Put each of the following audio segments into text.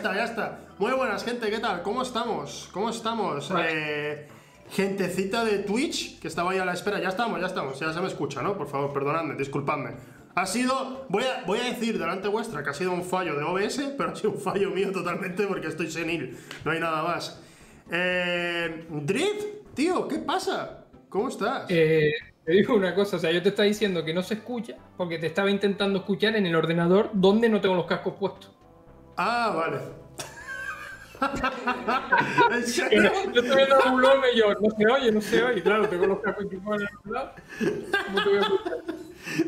está, ya está. Muy buenas, gente, ¿qué tal? ¿Cómo estamos? ¿Cómo estamos? Eh, gentecita de Twitch, que estaba ahí a la espera. Ya estamos, ya estamos, ya se me escucha, ¿no? Por favor, perdonadme, disculpadme. Ha sido, voy a, voy a decir delante vuestra que ha sido un fallo de OBS, pero ha sido un fallo mío totalmente porque estoy senil, no hay nada más. Eh, Drift, tío, ¿qué pasa? ¿Cómo estás? Eh, te digo una cosa, o sea, yo te estaba diciendo que no se escucha porque te estaba intentando escuchar en el ordenador donde no tengo los cascos puestos. Ah, vale. ¿En Yo estoy viendo un blog y yo, no se oye, no se oye. Claro, tengo los cascos equipados en el lado. ¿Cómo te voy a escuchar?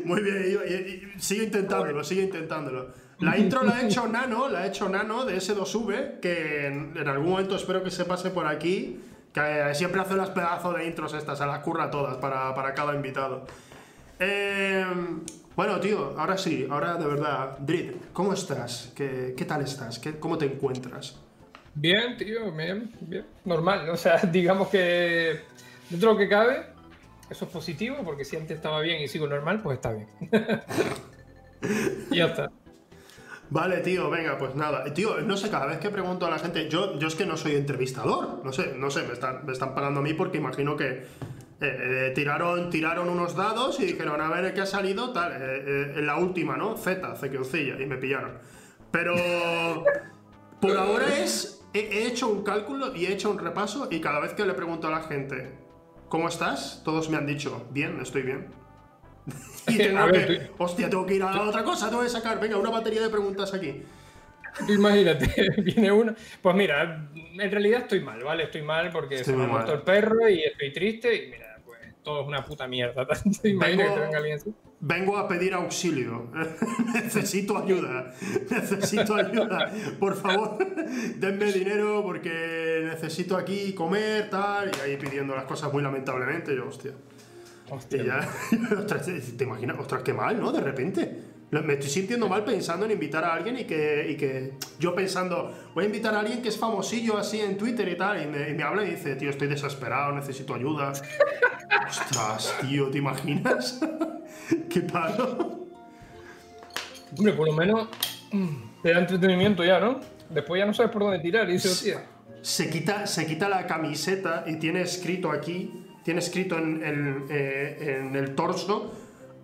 Muy bien, y- y- y sigue intentándolo, sigue intentándolo. La intro la ha hecho Nano, la ha hecho Nano de S2V, que en, en algún momento espero que se pase por aquí, que eh, siempre hace las pedazos de intros estas, se las curra todas para, para cada invitado. Eh, bueno, tío, ahora sí, ahora de verdad, Drit, ¿cómo estás? ¿Qué, qué tal estás? ¿Qué, ¿Cómo te encuentras? Bien, tío, bien, bien. Normal, o sea, digamos que dentro de lo que cabe, eso es positivo porque si antes estaba bien y sigo normal, pues está bien. y ya está. Vale, tío, venga, pues nada. Tío, no sé, cada vez que pregunto a la gente, yo, yo es que no soy entrevistador, no sé, no sé, me están, me están pagando a mí porque imagino que eh, eh, tiraron, tiraron unos dados y dijeron, a ver qué ha salido, tal, eh, en la última, ¿no? Z, Cequioncilla, y me pillaron. Pero por ahora es, he, he hecho un cálculo y he hecho un repaso y cada vez que le pregunto a la gente, ¿cómo estás? Todos me han dicho, bien, estoy bien. y tengo A ver, que, hostia, tengo que ir a la otra cosa, tengo que sacar, venga, una batería de preguntas aquí. Imagínate, viene uno. Pues mira, en realidad estoy mal, ¿vale? Estoy mal porque Estoy se me ha muerto el perro y estoy triste y mira, todo es una puta mierda. ¿Te imaginas Vengo- que venga alguien así? Vengo a pedir auxilio. Necesito ayuda. Necesito ayuda. Por favor, denme dinero porque necesito aquí comer, tal. Y ahí pidiendo las cosas muy lamentablemente. Yo, hostia. Y Hostia. ya, ostras, ¿te imaginas? Ostras, qué mal, ¿no? De repente. Me estoy sintiendo mal pensando en invitar a alguien y que, y que yo pensando, voy a invitar a alguien que es famosillo así en Twitter y tal, y me, y me habla y dice, tío, estoy desesperado, necesito ayuda. Ostras, tío, ¿te imaginas? qué palo. Hombre, por lo menos mm, te da entretenimiento ya, ¿no? Después ya no sabes por dónde tirar y dices. Se quita, se quita la camiseta y tiene escrito aquí, tiene escrito en el, eh, en el torso,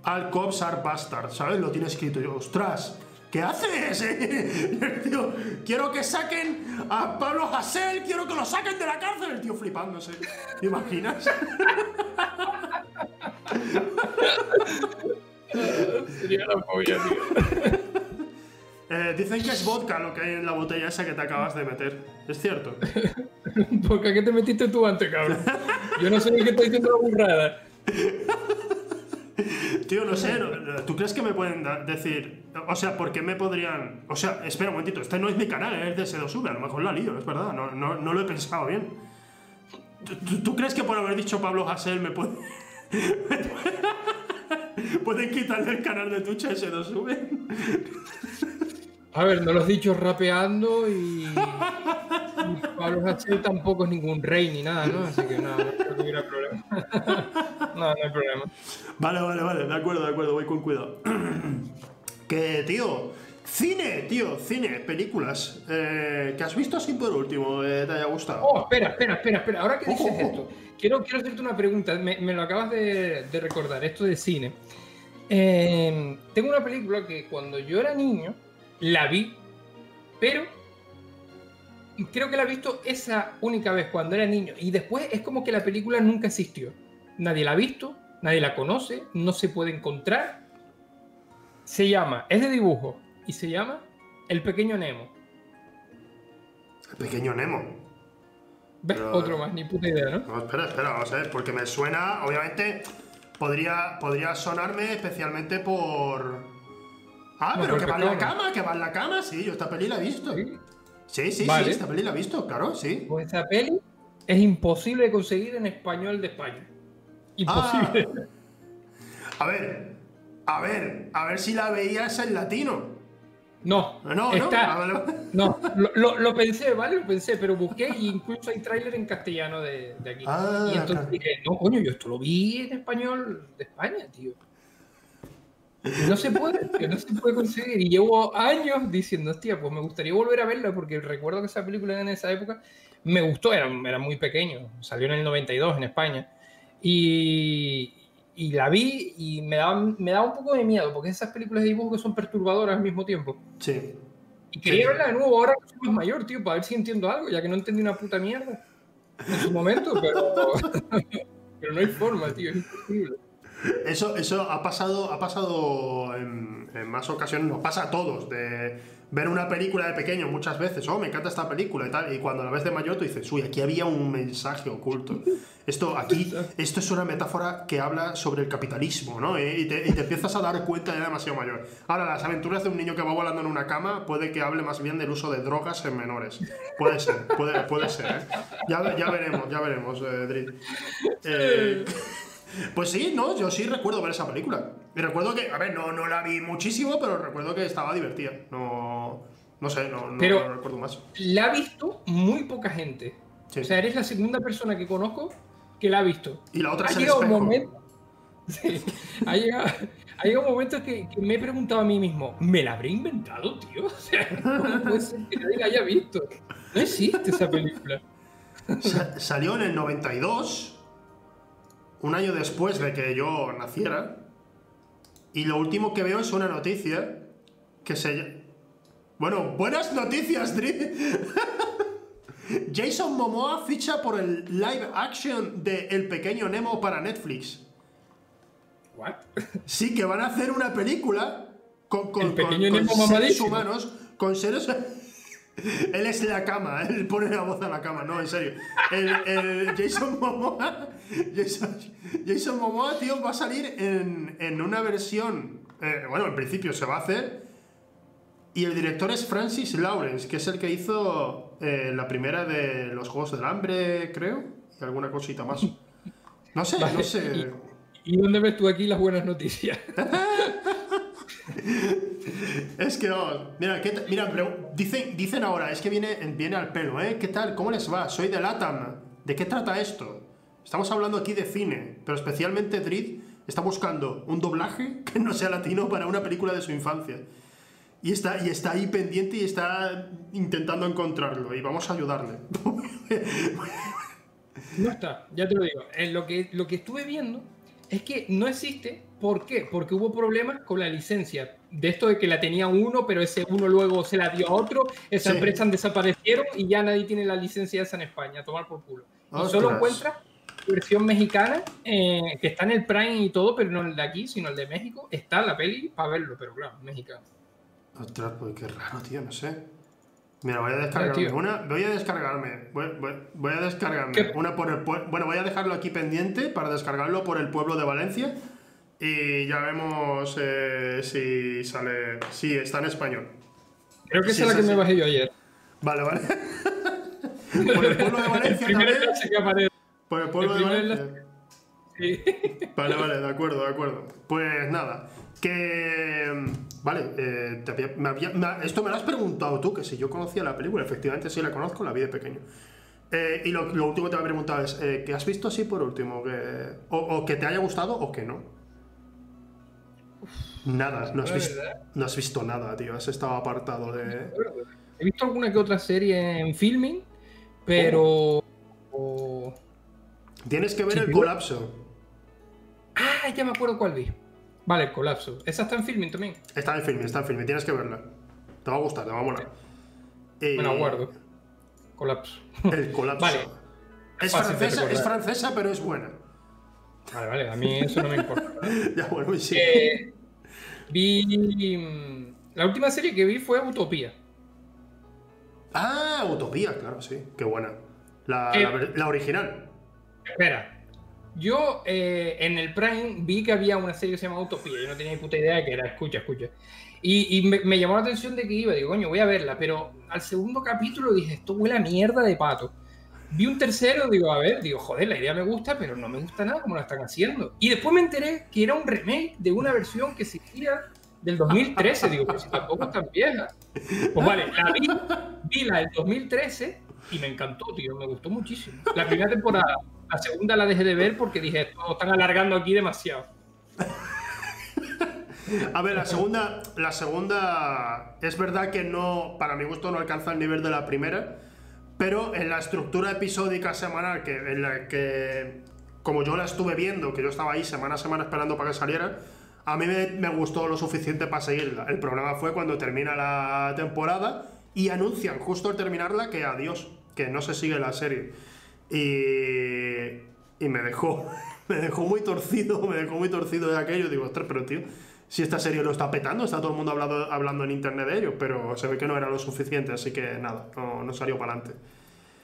Al Cops are Bastard, ¿sabes? Lo tiene escrito. Yo, ostras, ¿qué haces? El tío, quiero que saquen a Pablo Hasél, quiero que lo saquen de la cárcel. El tío flipándose. ¿Te imaginas? Sería la polla, tío. Eh, dicen que es vodka lo que hay en la botella esa que te acabas de meter. ¿Es cierto? ¿Por qué te metiste tú antes, cabrón? Yo no sé ni qué estoy diciendo la burrada. Tío, no sé, ¿tú crees que me pueden decir? O sea, ¿por qué me podrían...? O sea, espera un momentito, este no es mi canal, es de S2V, a lo mejor la lío, es verdad, no, no, no lo he pensado bien. ¿Tú, crees que por haber dicho Pablo Hasél me puede... pueden quitarle el canal de Twitch a S2V? A ver, no lo has dicho rapeando y. y Pablo Hasél tampoco es ningún rey ni nada, ¿no? Así que no, no creo que hubiera problema. no, no hay problema. Vale, vale, vale, de acuerdo, de acuerdo, voy con cuidado. que, tío, cine, tío, cine, películas. Eh, ¿Que has visto así por último? eh, ¿Te haya gustado? Oh, espera, espera, espera, espera. Ahora que dices esto, quiero, quiero hacerte una pregunta. Me, me lo acabas de, de recordar, esto de cine. Eh, tengo una película que cuando yo era niño la vi, pero creo que la he visto esa única vez cuando era niño. Y después es como que la película nunca existió. Nadie la ha visto, nadie la conoce, no se puede encontrar. Se llama, es de dibujo, y se llama El Pequeño Nemo. El pequeño Nemo. ¿Ves? Pero- Otro más, ni puta idea, ¿no? No, espera, espera, vamos a ver, porque me suena, obviamente, podría, podría sonarme especialmente por... Ah, pero que va en la cama, que va en la cama, sí, yo esta peli la he visto. Sí. Sí, sí, Vale. sí, esta peli la he visto, claro, sí. Pues esa peli es imposible de conseguir en español de España. Imposible. A ver, a ver, a ver si la veías en latino. No, No, no, está. ah. No, lo, lo- lo pensé, ¿vale? Lo pensé, pero busqué y incluso hay tráiler en castellano de, de aquí. Ah, y entonces claro. dije, no, coño, yo esto lo vi en español de España, tío. No se puede, no se puede conseguir. Y llevo años diciendo, hostia, pues me gustaría volver a verla porque recuerdo que esa película en esa época me gustó, era, era muy pequeño, salió en el 92 en España. Y, y la vi y me daba, me daba un poco de miedo porque esas películas de dibujo que son perturbadoras al mismo tiempo. Sí. Y quería verla de nuevo ahora que soy más mayor, tío, para ver si entiendo algo, ya que no entendí una puta mierda en su momento, pero, pero no hay forma, tío, es imposible. Eso, eso ha pasado, ha pasado en, en, más ocasiones, nos pasa a todos, de ver una película de pequeño muchas veces, oh, me encanta esta película y tal, y cuando la ves de mayor tú dices, uy, aquí había un mensaje oculto. Esto, aquí, esto es una metáfora que habla sobre el capitalismo, ¿no? Y te, y te empiezas a dar cuenta ya demasiado mayor. Ahora, las aventuras de un niño que va volando en una cama puede que hable más bien del uso de drogas en menores. Puede ser, puede, puede ser, ¿eh? Ya, ya veremos, ya veremos, eh, Drit. Eh, pues sí, no, yo sí recuerdo ver esa película. Y recuerdo que, a ver, no, no la vi muchísimo, pero recuerdo que estaba divertida. No, no sé, no, no, Pero- no recuerdo más. La ha visto muy poca gente. Sí. O sea, eres la segunda persona que conozco que la ha visto. Y la otra ha es el llegado un espejo. momento. Sí, ha, llegado, ha llegado un momento que, que me he preguntado a mí mismo, ¿me la habré inventado, tío? O sea, ¿cómo puede ser que nadie la haya visto? No existe esa película. Sa- salió en el 92, un año después de que yo naciera. Y lo último que veo es una noticia que se. Bueno, buenas noticias, Dri. Jason Momoa ficha por el live action de El Pequeño Nemo para Netflix. ¿What? Sí, que van a hacer una película con, con, El pequeño con- con seres humanos, con seres... Él es la cama, él pone la voz a la cama, no, en serio. El, el Jason Momoa, Jason, Jason Momoa, tío, va a salir en, en una versión, eh, bueno, en principio se va a hacer, y el director es Francis Lawrence, que es el que hizo eh, la primera de los Juegos del Hambre, creo, y alguna cosita más. No sé, no Vale, sé. ¿Y dónde ves tú aquí las buenas noticias? Es que mira, ¿qué ta- mira pero dicen, dicen ahora, es que viene, viene al pelo, ¿eh? ¿Qué tal? ¿Cómo les va? Soy de LATAM. ¿De qué trata esto? Estamos hablando aquí de cine, pero especialmente Drid está buscando un doblaje que no sea latino para una película de su infancia. Y está, y está ahí pendiente y está intentando encontrarlo y vamos a ayudarle. No está, ya te lo digo. En lo, que, lo que estuve viendo es que no existe. ¿Por qué? Porque hubo problemas con la licencia. De esto de que la tenía uno, pero ese uno luego se la dio a otro, esa Sí. empresa desaparecieron y ya nadie tiene la licencia esa en España. a Tomar por culo. Y Ostras. solo encuentras versión mexicana, eh, que está en el Prime y todo, pero no el de aquí, sino el de México. Está la peli para verlo, pero claro, mexicano. Ostras, pues qué raro, tío, no sé. Mira, voy a descargarme una. Voy a descargarme. Voy, voy- voy a descargarme ¿Qué? una por el Bueno, voy a dejarlo aquí pendiente para descargarlo por el pueblo de Valencia. Y ya vemos eh, si sale. Si está en español. Creo que Sí, esa es la sí, que me sí. bajé yo ayer. Vale, vale. por el pueblo de El Valencia primer también. que aparece. Por el pueblo el de Valencia. Sí. Vale, vale, de acuerdo, de acuerdo. Pues nada, que... Vale, eh, te había- me había- me- esto me lo has preguntado tú, que si yo conocía la película, efectivamente sí la conozco, la vi de pequeño. Eh, y lo, lo último que te voy a preguntar es, eh, ¿qué has visto así por último? Que, o, o que te haya gustado o que no. Nada, no has, visto, verdad. no has visto nada, tío, has estado apartado de... He visto alguna que otra serie en filming, pero. o- Tienes que ver Sí, el colapso. Ah, ya me acuerdo cuál vi. Vale, el colapso. Esa está en filming también. Está en film, está en film, tienes que verla. Te va a gustar, te va a molar. Eh, Me la guardo. Colapso. El colapso. Vale. Es francesa, es francesa, pero es buena. Vale, vale, a mí eso no me importa. Ya, bueno, sí. Eh, vi. mm, La última serie que vi fue Utopía. Ah, Utopía, claro, sí. Qué buena. La, Eh. la ver- la original. Espera. Yo eh, en el Prime vi que había una serie que se llama Utopía. Yo no tenía ni puta idea de que era. Escucha, escucha. Y, y me, me llamó la atención de que iba. Digo, coño, voy a verla. Pero al segundo capítulo dije, esto huele a mierda de pato. Vi un tercero, digo, a ver, digo, joder, la idea me gusta, pero no me gusta nada como la están haciendo. Y después me enteré que era un remake de una versión que existía del 2013. Digo, pues tampoco es tan vieja. Pues vale, la vi, vi la del 2013 y me encantó, tío, me gustó muchísimo. La primera temporada, la segunda la dejé de ver porque dije, esto están alargando aquí demasiado. A ver, la segunda, la segunda es verdad que no, para mi gusto no alcanza el nivel de la primera, pero en la estructura episódica semanal que en la que como yo la estuve viendo, que yo estaba ahí semana a semana esperando para que saliera, a mí me, gustó lo suficiente para seguirla. El problema fue cuando termina la temporada y anuncian justo al terminarla que adiós, que no se sigue la serie. Y, y me dejó, me dejó muy torcido, me dejó muy torcido de aquello. Digo, ostras, pero tío, si esta serie lo está petando, está todo el mundo hablando, hablando en internet de ello, pero se ve que no era lo suficiente, así que nada, no, no salió para adelante.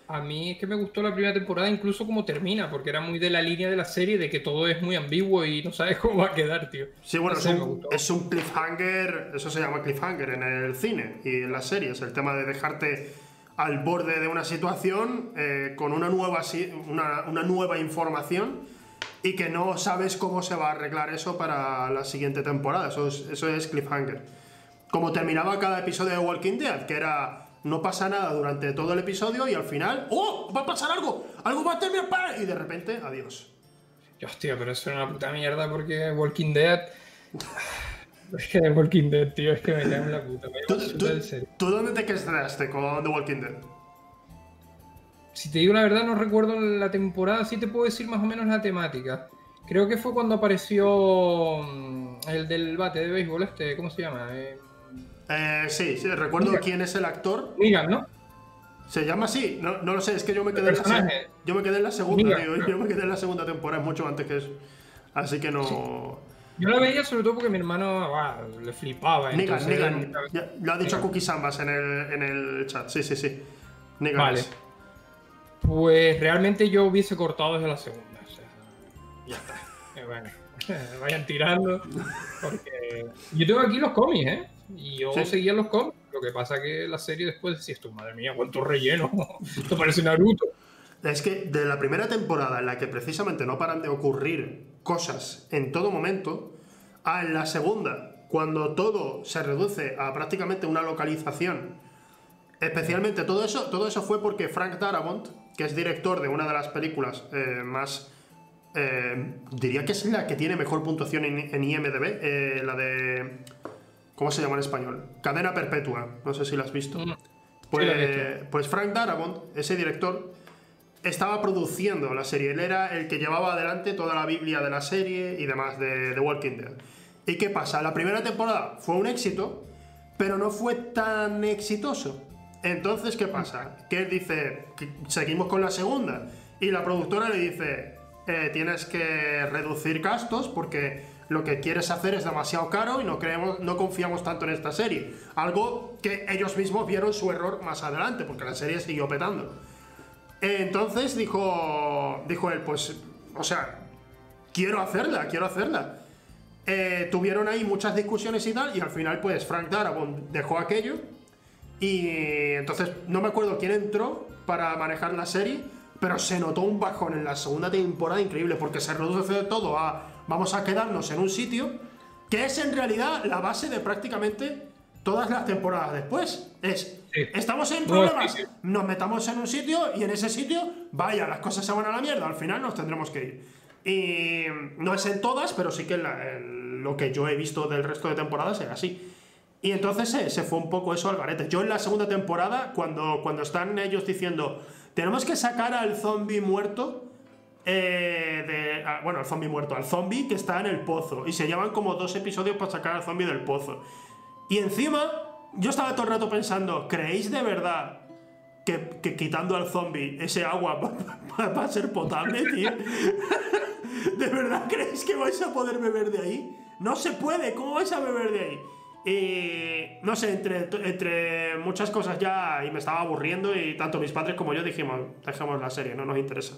A mí es que me gustó la primera temporada, incluso como termina, porque era muy de la línea de la serie de que todo es muy ambiguo y no sabes cómo va a quedar, tío. Sí, bueno, No es, sé, un, gustó. es un cliffhanger, eso se llama cliffhanger en el cine y en las series, el tema de dejarte al borde de una situación eh, con una nueva, una, una nueva información y que no sabes cómo se va a arreglar eso para la siguiente temporada, eso es, eso es cliffhanger. Como terminaba cada episodio de Walking Dead, que era no pasa nada durante todo el episodio y al final, ¡oh! Va a pasar algo, algo va a terminar, ¡pa! y de repente, adiós. Hostia, pero eso era una puta mierda porque Walking Dead. Es que Walking Dead, tío, es que me cago en la puta. Me ¿Tú, tú dónde te quedaste con The Walking Dead? Si te digo la verdad, no recuerdo la temporada, sí te puedo decir más o menos la temática. Creo que fue cuando apareció mm, el del bate de béisbol, este, ¿cómo se llama? Eh, Eh, sí, sí, recuerdo Mira. quién es el actor. Negan, ¿no? Se llama así, no, no lo sé, es que yo me quedé, en la, yo me quedé en la segunda, Mira. yo me quedé en la segunda temporada, es mucho antes que eso. Así que no. Yo la veía sobre todo porque mi hermano ah, le flipaba. Negan, entonces, Negan. Ya, lo ha dicho. Cookie Sambas en el, en el chat, sí, sí, sí. Negan Vale. es. Pues realmente yo hubiese cortado desde la segunda. O sea, ya está. Eh, bueno, vayan tirando. Porque yo tengo aquí los cómics, ¿eh? Y yo Sí. seguía los cómics. Lo que pasa que la serie después decía esto, madre mía, cuánto relleno. Esto parece Naruto. Es que de la primera temporada en la que precisamente no paran de ocurrir cosas en todo momento, a la segunda, cuando todo se reduce a prácticamente una localización, especialmente todo eso, todo eso fue porque Frank Darabont, que es director de una de las películas eh, más, eh, diría que es la que tiene mejor puntuación en, en IMDb, eh, la de, ¿cómo se llama en español? Cadena Perpetua, no sé si la has visto. Mm. Pues, Sí, visto. pues Frank Darabont, ese director, estaba produciendo la serie. Él era el que llevaba adelante toda la Biblia de la serie y demás de The Walking Dead. ¿Y qué pasa? La primera temporada fue un éxito, pero no fue tan exitoso. Entonces, ¿qué pasa? Que él dice, seguimos con la segunda. Y la productora le dice, eh, tienes que reducir gastos porque lo que quieres hacer es demasiado caro y no, creemos, no confiamos tanto en esta serie. Algo que ellos mismos vieron su error más adelante, porque la serie siguió petando. Entonces dijo, dijo él, pues, o sea, quiero hacerla, quiero hacerla. Eh, tuvieron ahí muchas discusiones y tal, y al final, pues, Frank Darabont dejó aquello. Y entonces, no me acuerdo quién entró para manejar la serie, pero se notó un bajón en la segunda temporada increíble, porque se reduce todo a vamos a quedarnos en un sitio, que es en realidad la base de prácticamente todas las temporadas después. Es, Sí. estamos en problemas, nos metamos en un sitio y en ese sitio, vaya, las cosas se van a la mierda, al final nos tendremos que ir. Y no es en todas, pero sí que en la- en lo que yo he visto del resto de temporadas era así. Y entonces se, se fue un poco eso al garete. Yo en la segunda temporada, cuando, cuando están ellos diciendo, tenemos que sacar al zombie muerto, eh, bueno, al zombie muerto, al zombie que está en el pozo. Y se llevan como dos episodios para sacar al zombie del pozo. Y encima, yo estaba todo el rato pensando, ¿creéis de verdad que, que quitando al zombie ese agua va a ser potable, tío? ¿De verdad creéis que vais a poder beber de ahí? No se puede, ¿cómo vais a beber de ahí? Y no sé, entre, entre muchas cosas ya y me estaba aburriendo y tanto mis padres como yo dijimos, dejemos la serie, no nos interesa.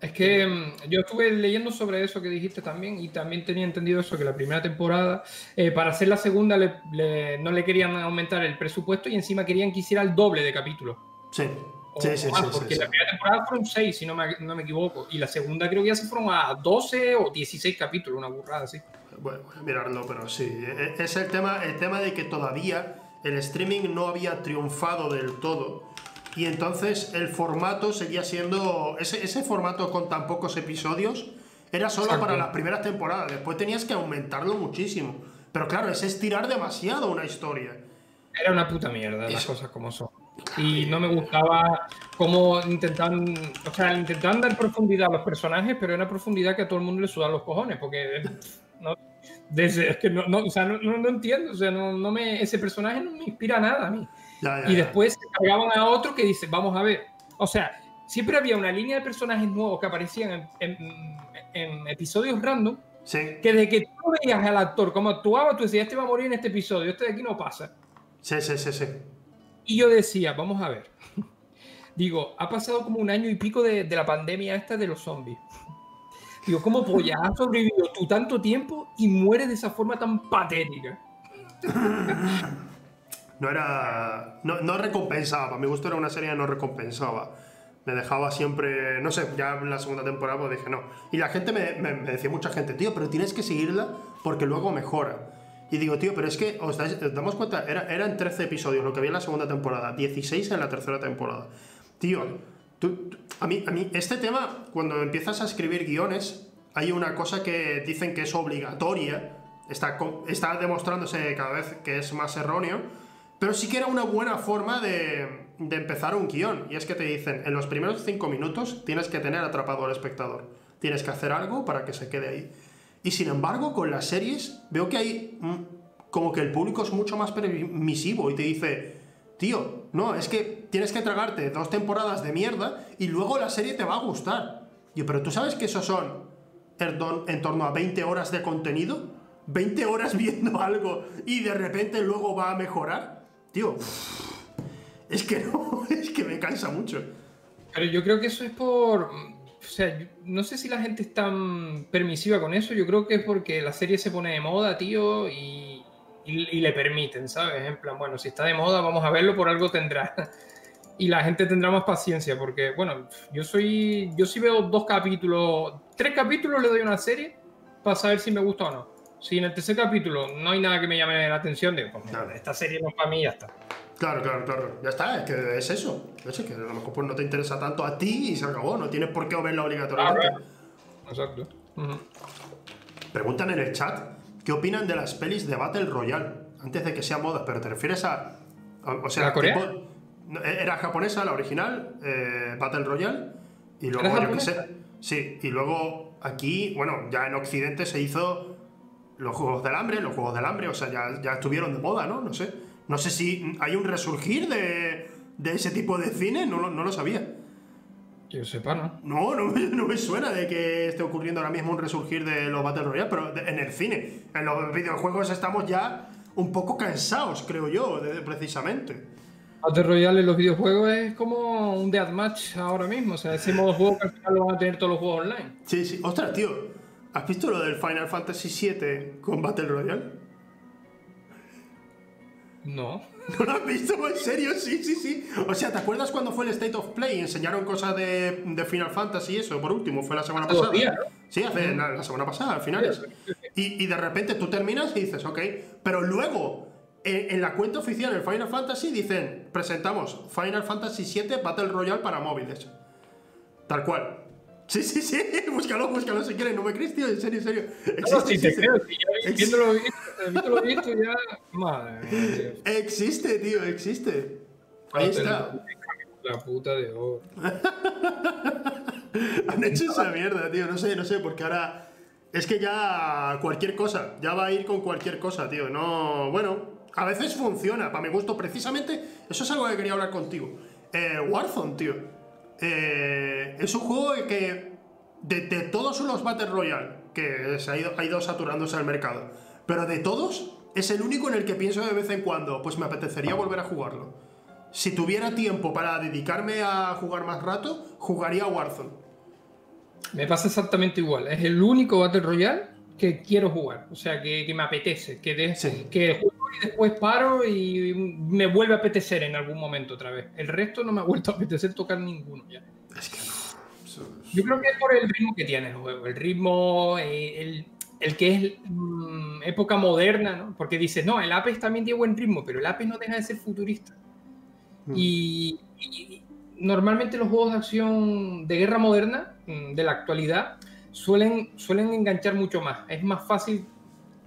Es que mm, yo estuve leyendo sobre eso que dijiste también y también tenía entendido eso, que la primera temporada, eh, para hacer la segunda le- le- no le querían aumentar el presupuesto y encima querían que hiciera el doble de capítulos. Sí, O sí, sí, sí, porque sí. la primera temporada fueron 6, si no me, no me equivoco, y la segunda creo que ya se fueron a 12 o 16 capítulos, una burrada así. Bueno, voy a mirarlo, pero sí. E- Es el tema, el tema de que todavía el streaming no había triunfado del todo. Y entonces el formato seguía siendo. Ese, ese formato con tan pocos episodios era solo Exacto. para las primeras temporadas. Después tenías que aumentarlo muchísimo. Pero claro, es estirar demasiado una historia. Era una puta mierda, las cosas como son. Y no me gustaba cómo intentaban, o sea, intentaban dar profundidad a los personajes, pero era una profundidad que a todo el mundo le sudan los cojones, porque no, desde, es que no, no, o sea, no, no, entiendo, o sea, no, no, me, ese personaje no me inspira nada a mí. Ya, ya, y después cargaban a otro que dice, vamos a ver, o sea, siempre había una línea de personajes nuevos que aparecían en, en, en episodios random, Sí, que desde que tú veías al actor cómo actuaba, tú decías, este va a morir en este episodio, este de aquí no pasa. sí, sí, sí. sí. Y yo decía, vamos a ver. Digo, ha pasado como un año y pico de, de la pandemia esta de los zombies. Digo, ¿cómo polla has sobrevivido tú tanto tiempo y mueres de esa forma tan patética? No era. No, no recompensaba. Para mi gusto era una serie que no recompensaba. Me dejaba siempre. No sé, ya en la segunda temporada pues dije no. Y la gente me, me- decía, mucha gente, tío, pero tienes que seguirla porque luego mejora. Y digo, tío, pero es que os, dais- os damos cuenta, era, eran 13 episodios lo que había en la segunda temporada, 16 en la tercera temporada. Tío, tú- a, mí, a mí, este tema, cuando empiezas a escribir guiones, hay una cosa que dicen que es obligatoria, está, demostrándose cada vez que es más erróneo, pero sí que era una buena forma de, de empezar un guion. Y es que te dicen, en los primeros 5 minutos tienes que tener atrapado al espectador. Tienes que hacer algo para que se quede ahí. Y sin embargo, con las series veo que hay mm, como que el público es mucho más permisivo y te dice, tío, no, es que tienes que tragarte dos temporadas de mierda y luego la serie te va a gustar. Yo, pero tú sabes que eso son en tor- en torno a 20 horas de contenido, 20 horas viendo algo y de repente luego va a mejorar. Tío, es que no, es que me cansa mucho. Pero yo creo que eso es por... O sea, no sé si la gente es tan permisiva con eso. Yo creo que es porque la serie se pone de moda, tío, y, y- y le permiten, ¿sabes? En plan, bueno, si está de moda, vamos a verlo, por algo tendrá. Y la gente tendrá más paciencia, porque, bueno, yo soy. Yo sí veo dos capítulos, tres capítulos le doy a una serie para saber si me gusta o no. Si en el tercer capítulo no hay nada que me llame la atención, digo, pues, Claro. esta serie no es para mí y ya está. Claro, claro, claro. Ya está, es que es eso. Es que a lo mejor pues, no te interesa tanto a ti y se acabó. No tienes por qué verla obligatoriamente. Ah, Exacto. Ujú. Preguntan en el chat qué opinan de las pelis de Battle Royale antes de que sea moda, pero te refieres a. a- o sea, ¿La tipo- no, era japonesa, la original, eh, Battle Royale, y luego ¿Era yo qué sé. Sí, y luego aquí, bueno, ya en Occidente se hizo los Juegos del Hambre, los Juegos del Hambre, o sea, ya, ya estuvieron de moda, ¿no? No sé. No sé si hay un resurgir de, de ese tipo de cine, no, lo- no lo sabía. Que yo sepa, ¿no? No, no me, no me suena de que esté ocurriendo ahora mismo un resurgir de los Battle Royale, pero en el cine. En los videojuegos estamos ya un poco cansados, creo yo, de- precisamente. Battle Royale en los videojuegos es como un deathmatch ahora mismo. O sea, ese modo juego que al final lo van a tener todos los juegos online. Sí, sí. Ostras, tío, ¿has visto lo del Final Fantasy VII con Battle Royale? No. ¿No lo has visto? ¿En serio? Sí, sí, sí. O sea, ¿te acuerdas cuando fue el State of Play? Enseñaron cosas de, de Final Fantasy y eso, por último, fue la semana pasada. Sí, hace la, la semana pasada, al final. Y, y de repente tú terminas y dices, ok, pero luego en, en la cuenta oficial del Final Fantasy dicen, presentamos Final Fantasy VII Battle Royale para móviles. Tal cual. Sí, sí, sí, búscalo, búscalo si quieres, no me crees, tío, en serio, en serio. No, si te existe, creo, si viéndolo visto, viéndolo visto ya. Madre mía, tío. existe, tío, existe. Ahí está. La puta de oro. Han hecho esa mierda, tío. No sé, no sé, porque ahora. Es que ya cualquier cosa, ya va a ir con cualquier cosa, tío. No. Bueno, a veces funciona, para mi gusto. Precisamente, eso es algo que quería hablar contigo. Eh, Warzone, tío. Eh, es un juego que. De, de todos los Battle Royale que se ha ido, ha ido saturándose el mercado, pero de todos, es el único en el que pienso de vez en cuando, pues me apetecería volver a jugarlo. Si tuviera tiempo para dedicarme a jugar más rato, jugaría a Warzone. Me pasa exactamente igual. Es el único Battle Royale que quiero jugar. O sea, que, que me apetece. Que, de- Sí. que juego y después paro y me vuelve a apetecer en algún momento otra vez. El resto no me ha vuelto a apetecer tocar ninguno ya. Es que no. Yo creo que es por el ritmo que tiene el juego. El ritmo, eh, el, el que es mm, época moderna, ¿no? Porque dices, no, el Apex también tiene buen ritmo, pero el Apex no deja de ser futurista. Mm. Y, y normalmente los juegos de acción de guerra moderna, mm, de la actualidad, suelen, suelen enganchar mucho más. Es más fácil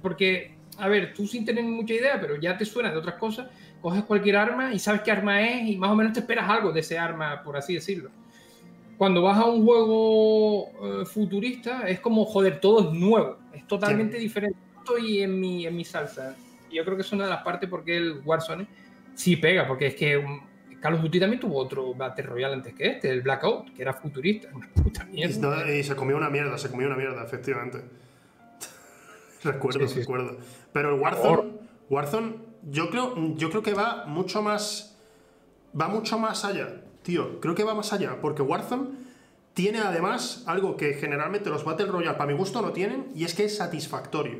porque a ver, tú sin tener mucha idea, pero ya te suena de otras cosas, coges cualquier arma y sabes qué arma es y más o menos te esperas algo de ese arma, por así decirlo. Cuando vas a un juego eh, futurista, es como, joder, todo es nuevo, es totalmente diferente. Estoy en mi, en mi salsa. Yo creo que es una de las partes porque el Warzone sí pega, porque es que Call of Duty también tuvo otro Battle Royale antes que este, el Blackout, que era futurista. Una puta mierda. Y, se comió una mierda, se comió una mierda, efectivamente. recuerdo, recuerdo. Pero el Warzone, Warzone yo, creo, yo creo que va mucho más. Va mucho más allá, tío. Creo que va más allá, porque Warzone tiene además algo que generalmente los Battle Royale, para mi gusto, no tienen, y es que es satisfactorio.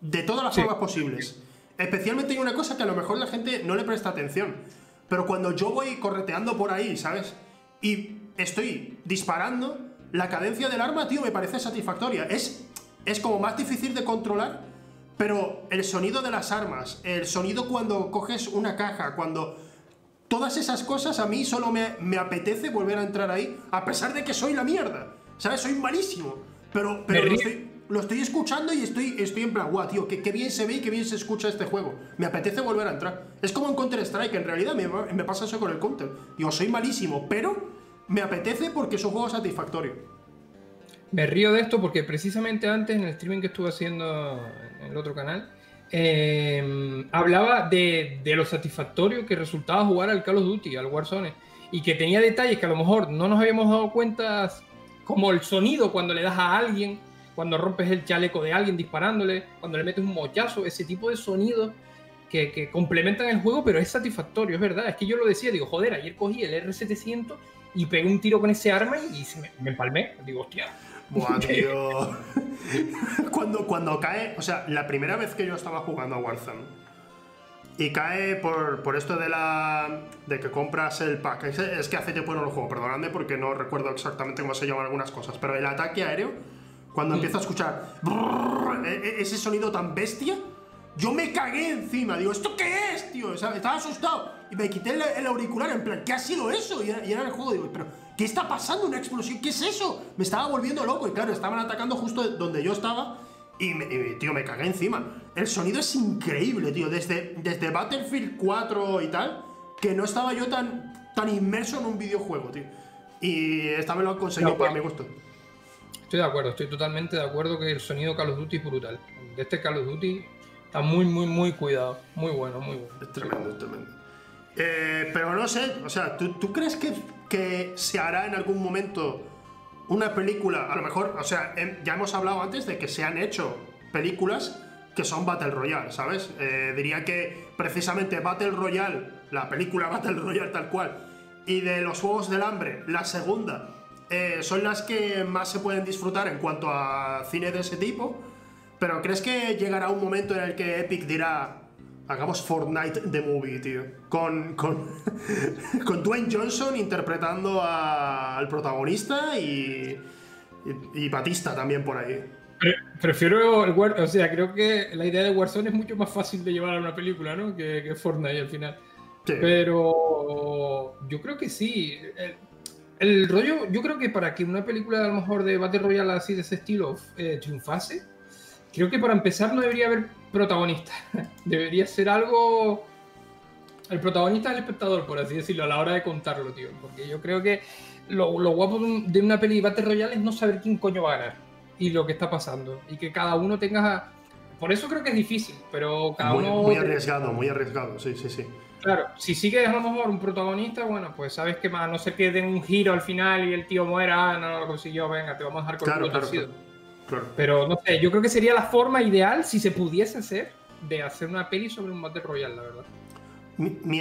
De todas las formas posibles. Especialmente hay una cosa que a lo mejor la gente no le presta atención pero cuando yo voy correteando por ahí, ¿sabes? Y estoy disparando, la cadencia del arma, tío, me parece satisfactoria. Es, es como más difícil de controlar, pero el sonido de las armas, el sonido cuando coges una caja, cuando... Todas esas cosas a mí solo me, me apetece volver a entrar ahí, a pesar de que soy la mierda. ¿Sabes? Soy malísimo. Pero, pero lo estoy escuchando y estoy, estoy en plan, guau, tío, qué, bien se ve y qué bien se escucha este juego. Me apetece volver a entrar. Es como en Counter-Strike, en realidad me, me, pasa eso con el Counter. Digo, soy malísimo, pero me apetece porque es un juego satisfactorio. Me río de esto porque precisamente antes, en el streaming que estuve haciendo en el otro canal, eh, hablaba de, de, lo satisfactorio que resultaba jugar al Call of Duty, al Warzone, y que tenía detalles que a lo mejor no nos habíamos dado cuenta, como el sonido cuando le das a alguien cuando rompes el chaleco de alguien disparándole, cuando le metes un mochazo, ese tipo de sonidos que, complementan el juego, pero es satisfactorio, es verdad. Es que yo lo decía, digo, joder, ayer cogí el R700 y pegué un tiro con ese arma y me, empalmé. Digo, hostia. Buah, tío. cuando, cuando cae, o sea, la primera vez que yo estaba jugando a Warzone y cae por, por esto de la de que compras el pack. Es, que hace tiempo no lo juego, perdonadme porque no recuerdo exactamente cómo se llaman algunas cosas, pero el ataque aéreo cuando empiezo a escuchar e, e, ese sonido tan bestia, yo me cagué encima. Digo, ¿esto qué es, tío? Estaba asustado. Y me quité el, auricular en plan, ¿qué ha sido eso? Y era, el juego. Digo, ¿pero qué está pasando? ¿Una explosión? ¿Qué es eso? Me estaba volviendo loco. Y claro, estaban atacando justo donde yo estaba. Y, tío, me cagué encima. El sonido es increíble, tío. Desde, desde Battlefield 4 y tal, que no estaba yo tan, tan inmerso en un videojuego, tío. Y esta me lo han conseguido para mi gusto. Estoy de acuerdo, estoy totalmente de acuerdo que el sonido Call of Duty es brutal. De este Call of Duty está muy, muy, muy cuidado. Muy bueno, muy bueno. Es tremendo, es tremendo. Eh, pero no sé, o sea, ¿tú, crees que, que, se hará en algún momento una película? A lo mejor, o sea, ya hemos hablado antes de que se han hecho películas que son Battle Royale, ¿sabes? Eh, diría que precisamente Battle Royale, la película Battle Royale tal cual, y de los Juegos del Hambre, la segunda, eh, son las que más se pueden disfrutar en cuanto a cine de ese tipo. Pero ¿crees que llegará un momento en el que Epic dirá, hagamos Fortnite The Movie, tío? Con, con, con Dwayne Johnson interpretando al protagonista y, y, Batista también por ahí. Prefiero el o sea, creo que la idea de Warzone es mucho más fácil de llevar a una película, ¿no? Que, que Fortnite al final. Pero yo creo que sí el rollo, yo creo que para que una película a lo mejor de Battle Royale así de ese estilo eh, triunfase, creo que para empezar no debería haber protagonista. debería ser algo. El protagonista es el espectador, por así decirlo, a la hora de contarlo, tío. Porque yo creo que lo, guapo de una peli de Battle Royale es no saber quién coño va a ganar y lo que está pasando. Y que cada uno tenga. Por eso creo que es difícil, pero cada uno. Muy arriesgado, muy arriesgado, sí, sí, sí. Claro, si sigues a lo mejor un protagonista, bueno, pues sabes que más no se quede un giro al final y el tío muera, ah, no lo consiguió, venga, te vamos a dejar con claro, el claro, Pero no sé, yo creo que sería la forma ideal, si se pudiese hacer, de hacer una peli sobre un Battle Royale, la verdad. Mi,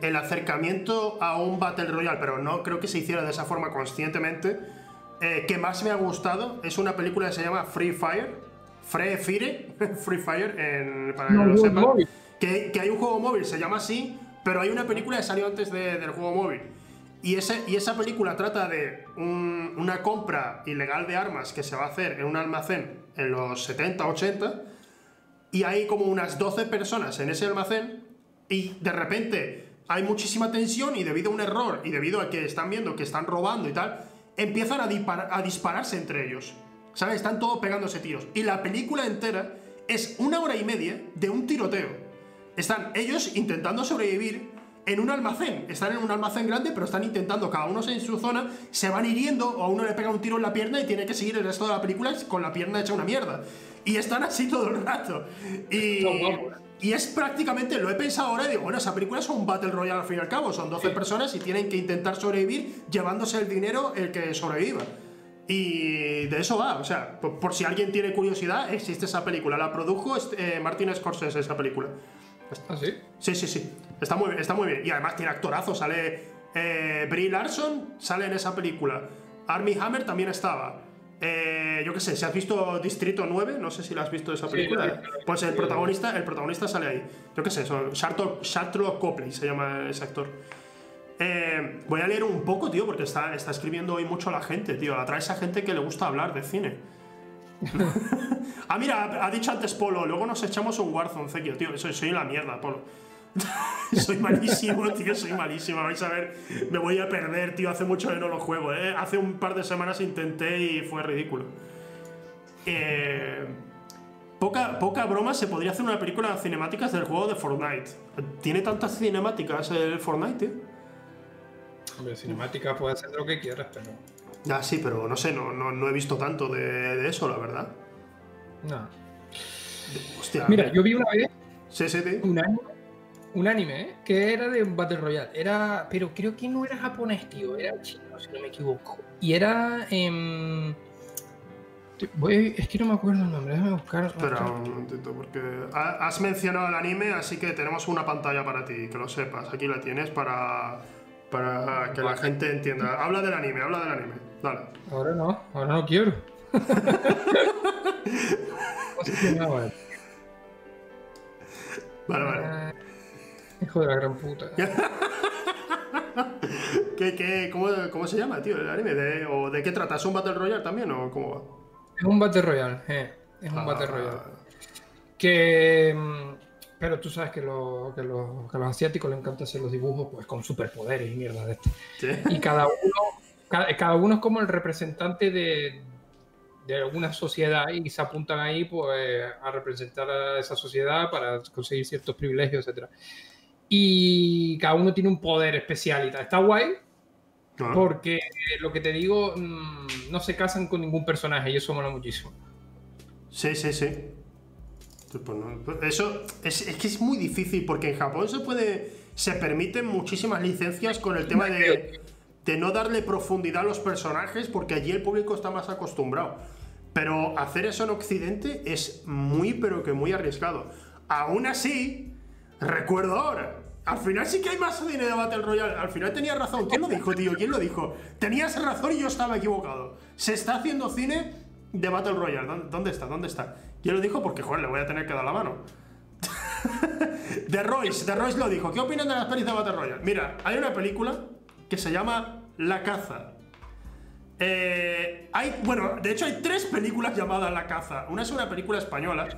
el acercamiento a un Battle Royale, pero no creo que se hiciera de esa forma conscientemente, eh, que más me ha gustado es una película que se llama Free Fire. Free Fire, Free Fire, en, para que no, lo sepan que, hay un juego móvil, se llama así, pero hay una película que salió antes del juego móvil. Y, esa película trata de una compra ilegal de armas que se va a hacer en un almacén en los 70, 80. Y hay como unas 12 personas en ese almacén. Y de repente hay muchísima tensión y debido a un error y debido a que están viendo que están robando y tal, empiezan a, a dispararse entre ellos. ¿Sabes? Están todos pegándose tiros. Y la película entera es una hora y media de un tiroteo. Están ellos intentando sobrevivir en un almacén. Están en un almacén grande, pero están intentando, cada uno en su zona, se van hiriendo, o a uno le pega un tiro en la pierna y tiene que seguir el resto de la película con la pierna hecha una mierda. Y están así todo el rato. Y, y es prácticamente, lo he pensado ahora y digo, bueno, esa película es un Battle Royale al fin y al cabo. Son 12 personas y tienen que intentar sobrevivir llevándose el dinero el que sobreviva. Y de eso va, o sea, por, si alguien tiene curiosidad, existe esa película. La produjo eh, Martin Scorsese, esa película. ¿Ah, sí? Sí, sí, sí. Está muy, está muy bien. Y además tiene actorazo. Sale eh, Brie Larson, sale en esa película. Armie Hammer también estaba. Eh, yo qué sé, si has visto Distrito 9, no sé si la has visto esa película. pues el protagonista, el protagonista sale ahí. Yo qué sé, son Copley se llama ese actor. Eh, voy a leer un poco, tío, porque está, está escribiendo hoy mucho la gente, tío. Atrae esa gente que le gusta hablar de cine. ah, mira, ha dicho antes Polo, luego nos echamos un Warzone, tío. Soy, soy la mierda, Polo. soy malísimo, tío, soy malísimo. Vais a ver, me voy a perder, tío. Hace mucho que no lo juego, ¿eh? Hace un par de semanas intenté y fue ridículo. Eh, poca, poca broma, se podría hacer una película de cinemáticas del juego de Fortnite. ¿Tiene tantas cinemáticas el Fortnite, tío? Hombre, cinemática puede hacer lo que quieras, pero. Ah, sí, pero no sé, no, no, he visto tanto de, eso, la verdad. No. Hostia. Mira, yo vi una vez. Sí, sí, sí. Un anime, un anime ¿eh? que era de Battle Royale. Era. Pero creo que no era japonés, tío. Era chino, si no me equivoco. Y era. Eh, Voy, es que no me acuerdo el nombre, déjame buscar. Espera un momentito, porque has mencionado el anime, así que tenemos una pantalla para ti, que lo sepas. Aquí la tienes para, para que la gente entienda. Habla del anime, habla del anime. Dale. Ahora no, ahora no quiero. vale, vale. hijo de la gran puta. ¿Qué, qué, cómo, cómo, se llama, tío, el anime? ¿De, ¿O de qué trata? ¿Es un Battle Royale también o cómo va? Es un Battle Royale, eh. Es un Battle ah. Royale. Que mm, pero tú sabes que, lo, que, lo, que, a los asiáticos les encanta hacer los dibujos pues con superpoderes y mierda de esto. Y cada uno, cada, uno es como el representante de, de alguna sociedad y se apuntan ahí pues, a representar a esa sociedad para conseguir ciertos privilegios, etc. Y cada uno tiene un poder especial y tal. Está guay, porque lo que te digo, mm, no se casan con ningún personaje y eso mola muchísimo. Sí, sí, sí. Pues pues eso es, que es muy difícil porque en Japón se puede. Se permiten muchísimas licencias con el tema de, de no darle profundidad a los personajes porque allí el público está más acostumbrado. Pero hacer eso en Occidente es muy, pero que muy arriesgado. Aún así, recuerdo ahora, al final sí que hay más cine de Battle Royale. Al final tenía razón. ¿Quién lo dijo, tío? ¿Quién lo dijo? Tenías razón y yo estaba equivocado. Se está haciendo cine de Battle Royale. ¿Dónde está? ¿Dónde está? Yo lo dijo porque, joder, le voy a tener que dar la mano. de Royce, de Royce lo dijo. ¿Qué opinan de las pelis de Battle Royale? Mira, hay una película que se llama La Caza. Eh, hay, bueno, de hecho hay tres películas llamadas La Caza. Una es una película española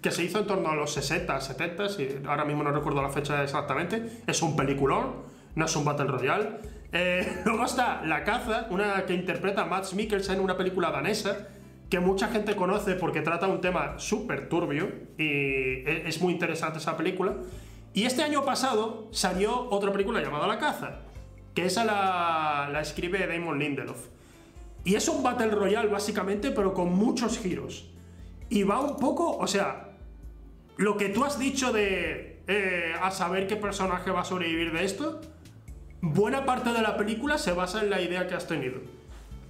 que se hizo en torno a los 60, 70, y ahora mismo no recuerdo la fecha exactamente. Es un peliculón, no es un Battle Royale. Eh, luego está La Caza, una que interpreta Max Mikkelsen, una película danesa que mucha gente conoce porque trata un tema súper turbio y e, es muy interesante esa película. Y este año pasado salió otra película llamada La Caza, que esa la, la escribe Damon Lindelof. Y es un Battle Royale básicamente, pero con muchos giros. Y va un poco, o sea, lo que tú has dicho de eh, a saber qué personaje va a sobrevivir de esto, buena parte de la película se basa en la idea que has tenido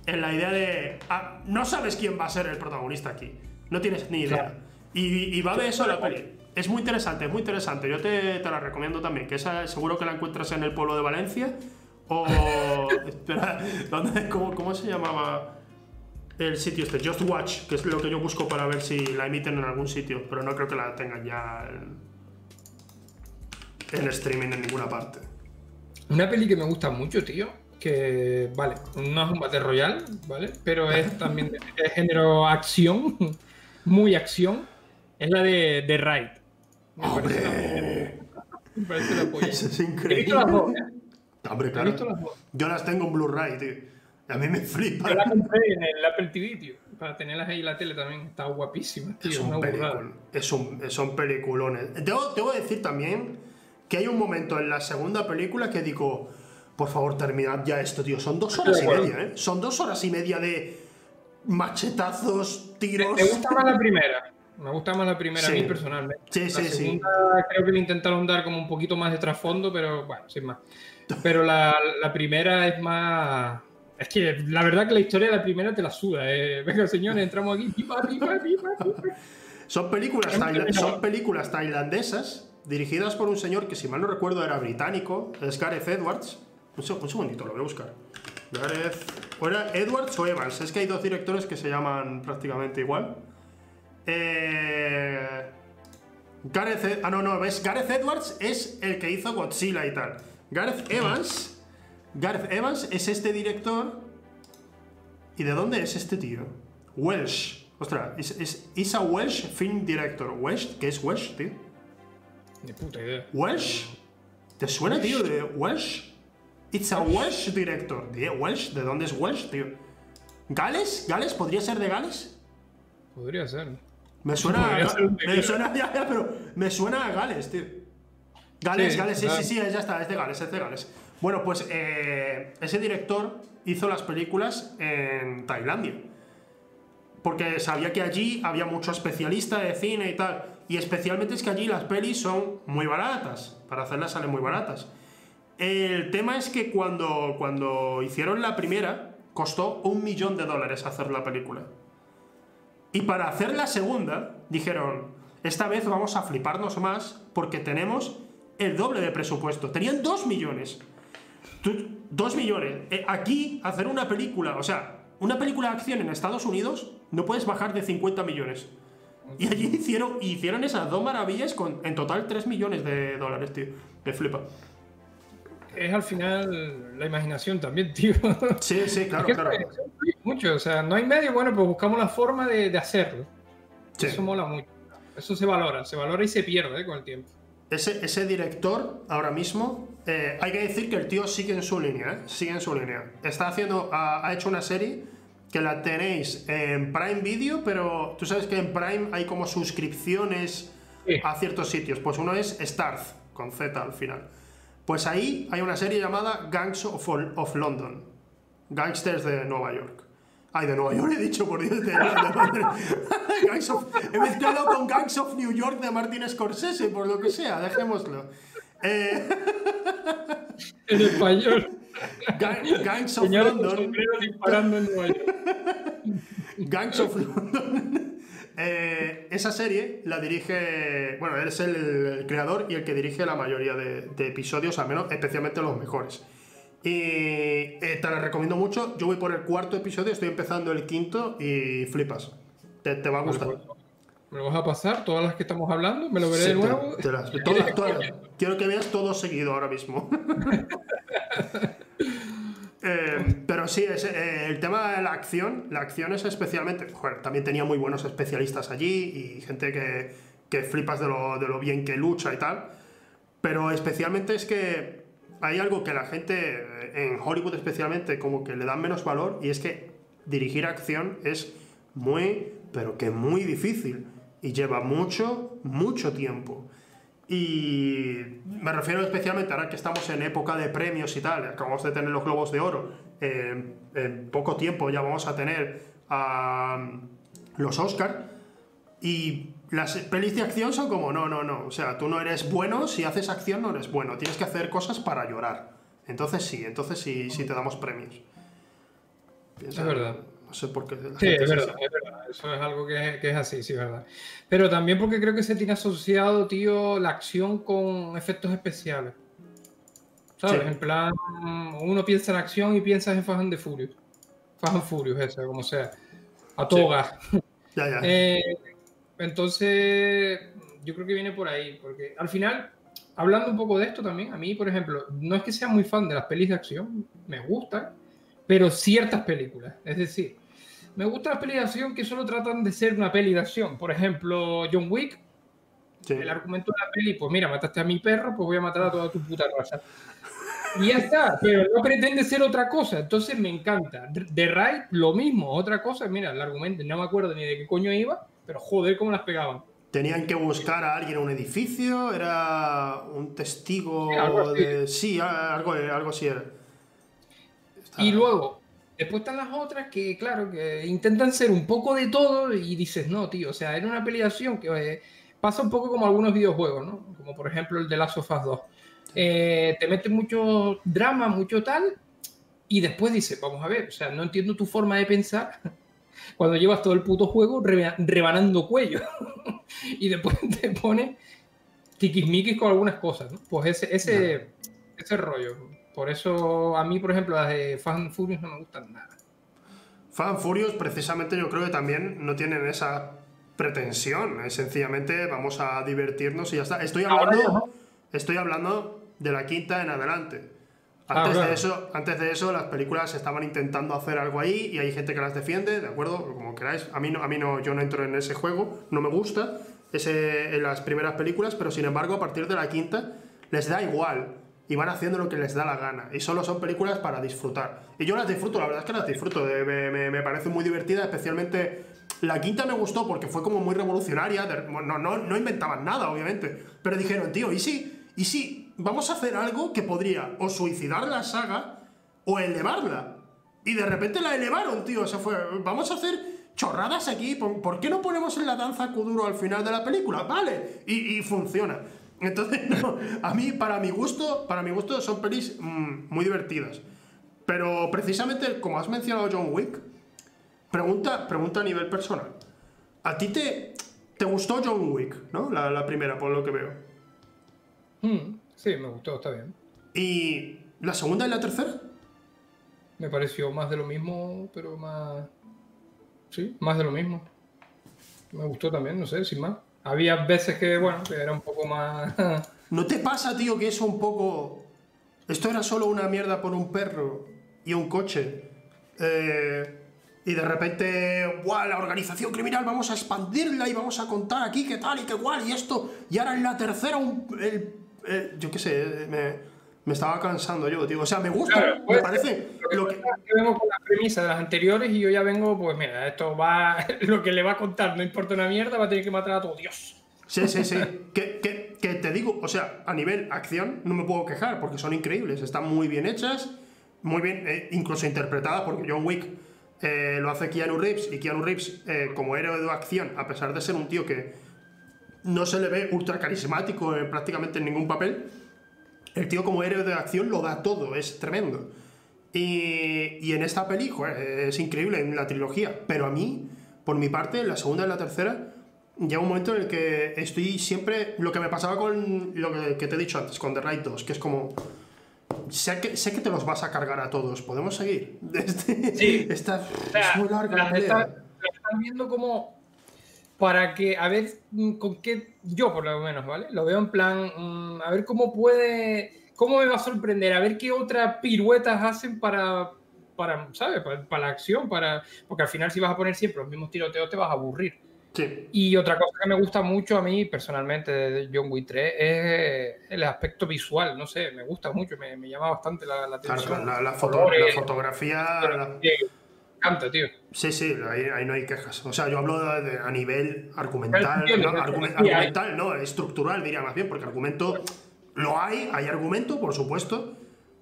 en la idea de. Ah, no sabes quién va a ser el protagonista aquí. No tienes ni idea. Y, va de eso la peli. Es muy interesante, es muy interesante. Yo te, la recomiendo también. Que esa seguro que la encuentras en el pueblo de Valencia. O. espera, ¿cómo, se llamaba el sitio este? Just Watch, que es lo que yo busco para ver si la emiten en algún sitio. Pero no creo que la tengan ya en, en streaming en ninguna parte. Una peli que me gusta mucho, tío, que, vale, no es un Battle Royale, ¿vale? Pero es también de, género acción, muy acción. Es la de, de Raid. Me parece la polla. Eso es increíble. Las dos, ¿eh? Hombre, claro. Yo las tengo en Blu-ray, tío. A mí me flipa. Yo la compré en el Apple TV, tío. para tenerlas ahí en la tele también. Está guapísima, tío. Es un pelicul- es un- son peliculones. Debo, debo decir también que hay un momento en la segunda película que digo, por favor, terminad ya esto, tío. Son dos horas y media, ¿eh? Son dos horas y media de machetazos, tiros. Me gusta más la primera. Me gusta más la primera Sí. a mí personalmente. Sí, la sí, sí. segunda creo que le intentaron dar como un poquito más de trasfondo, pero bueno, sin más. Pero la, la primera es más. Es que la verdad que la historia de la primera te la suda. Eh. Venga, señores, entramos aquí. Pipa, pipa, pipa. Son películas, son películas tailandesas dirigidas por un señor que, si mal no recuerdo, era británico, es Gareth Edwards. Un, un segundito, lo voy a buscar. Gareth. ¿O era Edwards o Evans? Es que hay dos directores que se llaman prácticamente igual. Eh, Gareth. Ed- Ah, no, no, ves, Gareth Edwards es el que hizo Godzilla y tal. Gareth Evans. Gareth Evans es este director. ¿Y de dónde es este tío? Welsh. Ostras, es, es, is a Welsh film director. Welsh, ¿qué es Welsh, tío? Ni puta idea. Welsh. ¿Te suena, tío, de Welsh? It's a Welsh director. ¿De Welsh? ¿De dónde es Welsh, tío? ¿Gales? ¿Gales? ¿Podría ser de Gales? Podría ser. Me suena, a, me Gales. suena, ya, ya, pero me suena a Gales, tío. Gales, Sí, Gales, sí, claro. sí, sí, ya está, es de Gales, es de Gales. Bueno, pues eh, ese director hizo las películas en Tailandia. Porque sabía que allí había mucho especialista de cine y tal. Y especialmente es que allí las pelis son muy baratas. Para hacerlas salen muy baratas. El tema es que cuando, cuando hicieron la primera, costó un millón de dólares hacer la película. Y para hacer la segunda, dijeron, esta vez vamos a fliparnos más porque tenemos el doble de presupuesto. Tenían dos millones. Tú- dos millones. Eh, aquí, hacer una película, o sea, una película de acción en Estados Unidos, no puedes bajar de 50 millones. Y allí hicieron, hicieron esas dos maravillas con en total 3 millones de dólares, tío. Me flipa. Es al final la imaginación también, tío. Sí, sí, claro, Es que claro. mucho, o sea, no hay medio, bueno, pues buscamos la forma de, de hacerlo. Sí. Eso mola mucho. Eso se valora, se valora y se pierde eh, con el tiempo. Ese, ese director, ahora mismo, eh, hay que decir que el tío sigue en su línea, ¿eh? Sigue en su línea. Está haciendo, ha, ha hecho una serie que la tenéis en Prime Video, pero tú sabes que en Prime hay como suscripciones Sí. a ciertos sitios. Pues uno es Starz, con Z al final. Pues ahí hay una serie llamada Gangs of, of London. Gangsters de Nueva York. Ay, de Nueva York he dicho, por Dios. De, Gangs of- he mezclado con Gangs of New York de Martin Scorsese, por lo que sea, dejémoslo. Eh, En español, Gang- Gangs of señores London. disparando en Nueva York. Gangs of London. Eh, esa serie la dirige. Bueno, él es el, el creador y el que dirige la mayoría de, de episodios, al menos especialmente los mejores. Y eh, te la recomiendo mucho. Yo voy por el cuarto episodio, estoy empezando el quinto y flipas. Te, te va a gustar. ¿Me lo vas a pasar? Todas las que estamos hablando, me lo veré Sí, de te- nuevo. te las- todas- todas. quiero que veas todo seguido ahora mismo. Pero sí, es, eh, el tema de la acción, la acción es especialmente. joder, también tenía muy buenos especialistas allí y gente que, flipas de lo, de lo bien que lucha y tal. Pero especialmente es que hay algo que la gente, eh, en Hollywood especialmente, como que le dan menos valor y es que dirigir acción es muy, pero que muy difícil y lleva mucho, mucho tiempo. Y me refiero especialmente ahora que estamos en época de premios y tal, acabamos de tener los Globos de Oro, eh, en poco tiempo ya vamos a tener ah, los Oscar y las pelis de acción son como, no, no, no, o sea, tú no eres bueno, si haces acción no eres bueno, tienes que hacer cosas para llorar. Entonces sí, entonces sí, sí te damos premios. Piensa- Es verdad. No sé por qué. Sí, es verdad, es verdad. Eso es algo que, que es así, sí, es verdad. Pero también porque creo que se tiene asociado, tío, la acción con efectos especiales. ¿Sabes? Sí. En plan, uno piensa en acción y piensa en Fast and the Furious. Fast and Furious, esa, como sea. A todo Sí. Ya, ya. Eh, entonces, yo creo que viene por ahí, porque al final, hablando un poco de esto también, a mí, por ejemplo, no es que sea muy fan de las pelis de acción, me gustan, pero ciertas películas. Es decir, me gustan las pelis de acción que solo tratan de ser una peli de acción. Por ejemplo, John Wick, Sí. el argumento de la peli, pues mira, mataste a mi perro, pues voy a matar a toda tu puta raza. Y ya está, pero no pretende ser otra cosa, entonces me encanta. The Ride, lo mismo, otra cosa, mira, el argumento, no me acuerdo ni de qué coño iba, pero joder, cómo las pegaban. Tenían que buscar a alguien en un edificio, era un testigo Sí, algo así. de... Sí, algo, algo así era. Está- Y luego, después están las otras que, claro, que intentan ser un poco de todo y dices, no, tío, o sea, era una acción que eh, pasa un poco como algunos videojuegos, ¿no? Como por ejemplo el de Last of Us 2. Eh, te mete mucho drama, mucho tal, y después dices, vamos a ver, o sea, no entiendo tu forma de pensar cuando llevas todo el puto juego reba- rebanando cuello y después te pone tiquismiquis con algunas cosas, ¿no? Pues ese, ese, ese rollo. Por eso a mí, por ejemplo, las de and Furious no me gustan nada. Fan Furious, precisamente, yo creo que también no tienen esa pretensión. Es sencillamente vamos a divertirnos y ya está. Estoy hablando, ya no. estoy hablando de la quinta en adelante. Ah, Antes, claro. de eso, antes de eso, las películas estaban intentando hacer algo ahí y hay gente que las defiende, ¿de acuerdo? Como queráis. A mí, no, a mí no, yo no entro en ese juego, no me gusta ese, en las primeras películas, pero sin embargo, a partir de la quinta, les da igual y van haciendo lo que les da la gana. Y solo son películas para disfrutar. Y yo las disfruto, la verdad es que las disfruto. eh, Me, me, parece muy divertida, especialmente. La quinta me gustó porque fue como muy revolucionaria. no, no, no inventaban nada, obviamente. Pero dijeron, tío, ¿y si, ¿y si vamos a hacer algo que podría o suicidar la saga o elevarla? Y de repente la elevaron, tío. O sea, fue, vamos a hacer chorradas aquí. ¿Por, por qué no ponemos en la danza Kuduro al final de la película? Vale. Y, y funciona. Entonces, no, a mí, para mi gusto, para mi gusto son pelis mm, muy divertidas. Pero precisamente, como has mencionado John Wick, pregunta, pregunta a nivel personal. ¿A ti te, te gustó John Wick, no? La, la primera, por lo que veo. Hmm, sí, me gustó, está bien. ¿Y la segunda y la tercera? Me pareció más de lo mismo, pero más. Sí, más de lo mismo. Me gustó también, no sé, sin más. Había veces que, bueno, que era un poco más. ¿No te pasa, tío, que eso un poco... Esto era solo una mierda por un perro y un coche? Eh, y de repente, ¡buah! La organización criminal, vamos a expandirla y vamos a contar aquí qué tal y qué cual y esto. Y ahora en la tercera, un, el- el- yo qué sé, me, me estaba cansando yo, tío. O sea, me gusta, Claro, me puede parece... Lo que, Yo vengo con la premisa de las anteriores y yo ya vengo, pues mira, esto va. Lo que le va a contar no importa una mierda, va a tener que matar a todo Dios. Sí, sí, sí. que, que- que te digo, o sea, a nivel acción no me puedo quejar porque son increíbles, están muy bien hechas, muy bien, eh, incluso interpretadas, porque John Wick eh, lo hace Keanu Reeves y Keanu Reeves eh, como héroe de acción, a pesar de ser un tío que no se le ve ultra carismático en prácticamente en ningún papel, el tío como héroe de acción lo da todo, es tremendo. Y, y en esta peli, joder, es increíble en la trilogía. Pero a mí, por mi parte, en la segunda y la tercera, llega un momento en el que estoy siempre. Lo que me pasaba con lo que, que te he dicho antes, con The Raid 2, que es como. Sé que, sé que te los vas a cargar a todos. ¿Podemos seguir? Este- Sí. Esta, O sea, es muy larga la las están viendo como para que, a ver mm, con qué, yo por lo menos, ¿vale? Lo veo en plan, mm, a ver cómo puede, cómo me va a sorprender, a ver qué otras piruetas hacen para, para ¿sabes? Para, para la acción, para, porque al final si vas a poner siempre los mismos tiroteos te vas a aburrir. Sí. Y otra cosa que me gusta mucho a mí personalmente de John Wick 3 es el aspecto visual, no sé, me gusta mucho, me, me llama bastante la, la Claro, atención. la, la foto- colores, la fotografía. la- me encanta, tío. Sí, sí, ahí, ahí no hay quejas. O sea, yo hablo de- de- a nivel argumental, Entiendo, no, Sí, argumental, no, estructural diría más bien, porque argumento lo hay, hay argumento, por supuesto,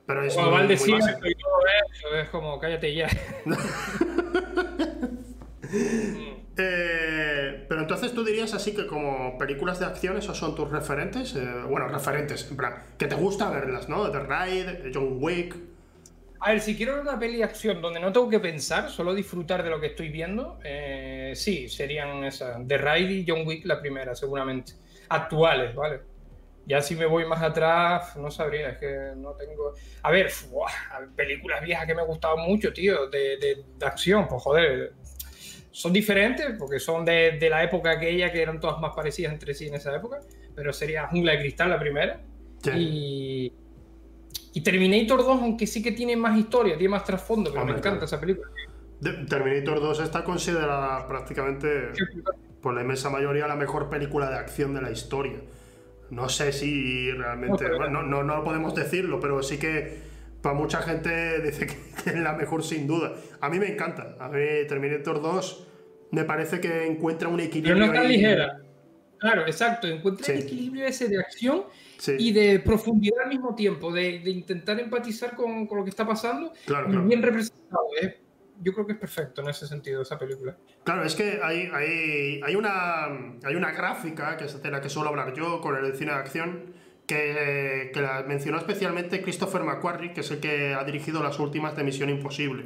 pero es Cuando muy, va al muy desierto básico. y todo eso, es como, cállate ya. Eh, pero entonces tú dirías así que como películas de acción esos son tus referentes, Eh, bueno, referentes, en plan, que te gusta verlas, ¿no? The Raid, John Wick. A ver, si quiero ver una peli de acción donde no tengo que pensar, solo disfrutar de lo que estoy viendo, eh, sí, serían esas. The Raid y John Wick la primera, seguramente. Actuales, ¿vale? Ya si me voy más atrás, no sabría, es que no tengo... A ver, películas viejas que me gustaban mucho, tío, de, de- de acción, pues joder, son diferentes porque son de, de la época aquella que eran todas más parecidas entre sí en esa época, pero sería Jungla de Cristal la primera. Sí. Y, y Terminator 2, aunque sí que tiene más historia, tiene más trasfondo, pero me encanta esa película. Terminator 2 está considerada prácticamente por la inmensa mayoría la mejor película de acción de la historia. no sé si realmente, No, bueno, no, no, no podemos decirlo, pero sí que para mucha gente dice que, es la mejor sin duda. A mí me encanta. A mí Terminator 2 me parece que encuentra un equilibrio. Pero no es tan ahí. ligera. Claro, exacto. Encuentra el Sí. equilibrio ese de acción Sí, y de profundidad al mismo tiempo, de, de intentar empatizar con, con lo que está pasando claro, y claro. bien representado. ¿eh? Yo creo que es perfecto en ese sentido esa película. Claro, es que hay, hay, hay, una, hay una gráfica, que es de la que suelo hablar yo, con el cine de acción, que, que la mencionó especialmente Christopher McQuarrie, que es el que ha dirigido las últimas de Misión Imposible.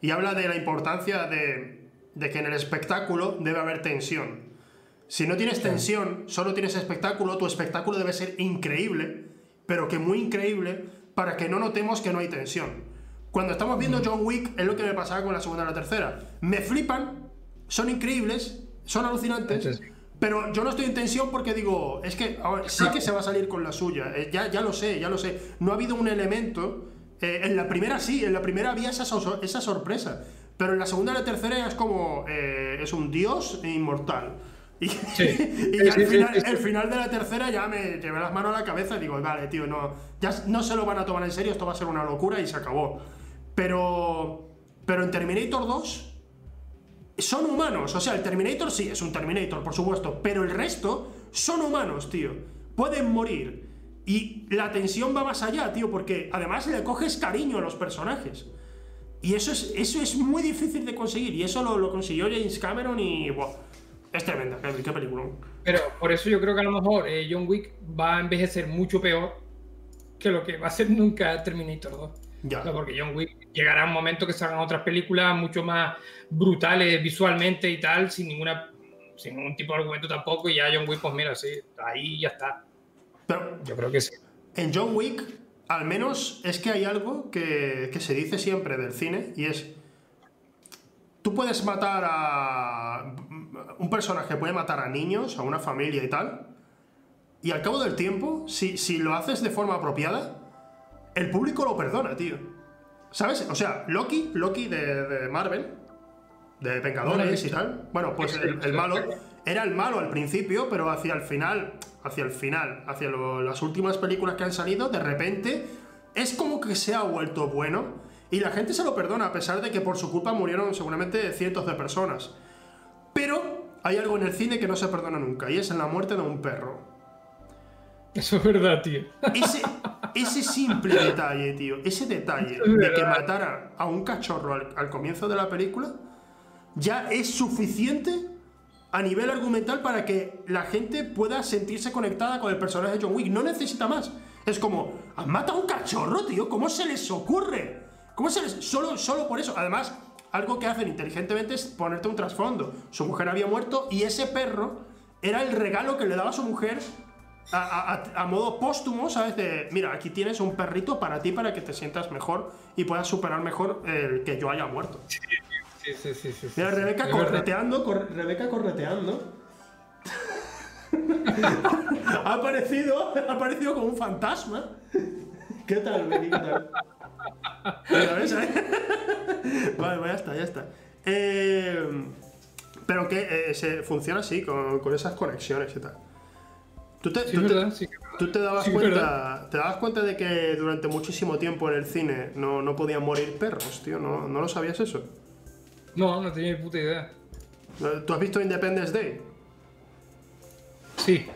Y habla de la importancia de, de que en el espectáculo debe haber tensión. Si no tienes tensión, solo tienes espectáculo, tu espectáculo debe ser increíble, pero que muy increíble, para que no notemos que no hay tensión. Cuando estamos viendo John Wick, es lo que me pasaba con la segunda y la tercera. Me flipan, son increíbles, son alucinantes, Sí, sí. pero yo no estoy en tensión porque digo, es que ahora, sé que se va a salir con la suya, eh, ya, ya lo sé, ya lo sé. No ha habido un elemento, eh, en la primera sí, en la primera había esa, so- esa sorpresa, pero en la segunda y la tercera es como, eh, es un dios inmortal. Y, Sí. Sí, sí, final, el final de la tercera ya me llevé las manos a la cabeza y digo, vale, tío, no, ya no se lo van a tomar en serio, esto va a ser una locura y se acabó. Pero, pero en Terminator 2 son humanos. O sea, el Terminator sí es un Terminator, por supuesto, pero el resto son humanos, tío. Pueden morir. Y la tensión va más allá, tío, porque además le coges cariño a los personajes. Y eso es, eso es muy difícil de conseguir. Y eso lo, lo consiguió James Cameron y. Buah, es tremenda, qué, película. Pero por eso yo creo que a lo mejor eh, John Wick va a envejecer mucho peor que lo que va a ser nunca Terminator 2. Ya. O sea, porque John Wick llegará un momento que salgan otras películas mucho más brutales visualmente y tal, sin ninguna sin ningún tipo de argumento tampoco, y ya John Wick, pues mira, sí, ahí ya está. Pero Yo creo que sí. En John Wick, al menos es que hay algo que, que se dice siempre del cine y es. Tú puedes matar a. Un personaje puede matar a niños, a una familia y tal. Y al cabo del tiempo, si, si lo haces de forma apropiada, el público lo perdona, tío. ¿Sabes? O sea, Loki, Loki de, de Marvel, de Vengadores y tal. Bueno, pues el, el malo era el malo al principio, pero hacia el final, hacia el final, hacia lo- las últimas películas que han salido, de repente es como que se ha vuelto bueno y la gente se lo perdona a pesar de que por su culpa murieron seguramente cientos de personas. Pero hay algo en el cine que no se perdona nunca y es en la muerte de un perro. Eso es verdad, tío. Ese, ese simple detalle, tío, ese detalle de que matara a un cachorro al, al comienzo de la película, ya es suficiente a nivel argumental para que la gente pueda sentirse conectada con el personaje de John Wick. No necesita más. Es como, ¿han matado a un cachorro, tío? ¿Cómo se les ocurre? ¿Cómo se les.? Solo, solo por eso. Además, algo que hacen inteligentemente es ponerte un trasfondo. Su mujer había muerto y ese perro era el regalo que le daba a su mujer a, a- a- modo póstumo, ¿sabes? De, mira, aquí tienes un perrito para ti para que te sientas mejor y puedas superar mejor el que yo haya muerto. Sí, sí, sí. sí, Mira, sí, Rebeca correteando, corre- Rebeca correteando. ha aparecido, ha aparecido como un fantasma. ¿Qué tal, Beni? Mira, ¿ves? vale, ya está, ya está. Eh, pero que eh, se funciona así, con, con esas conexiones y tal. ¿Tú te, Sí, tú es te- verdad, sí. que es verdad. ¿Tú te dabas, Sí, cuenta, te dabas cuenta de que durante muchísimo tiempo en el cine no, no podían morir perros, tío? ¿No, ¿No lo sabías eso? No, no tenía ni puta idea. ¿Tú has visto Independence Day? Sí.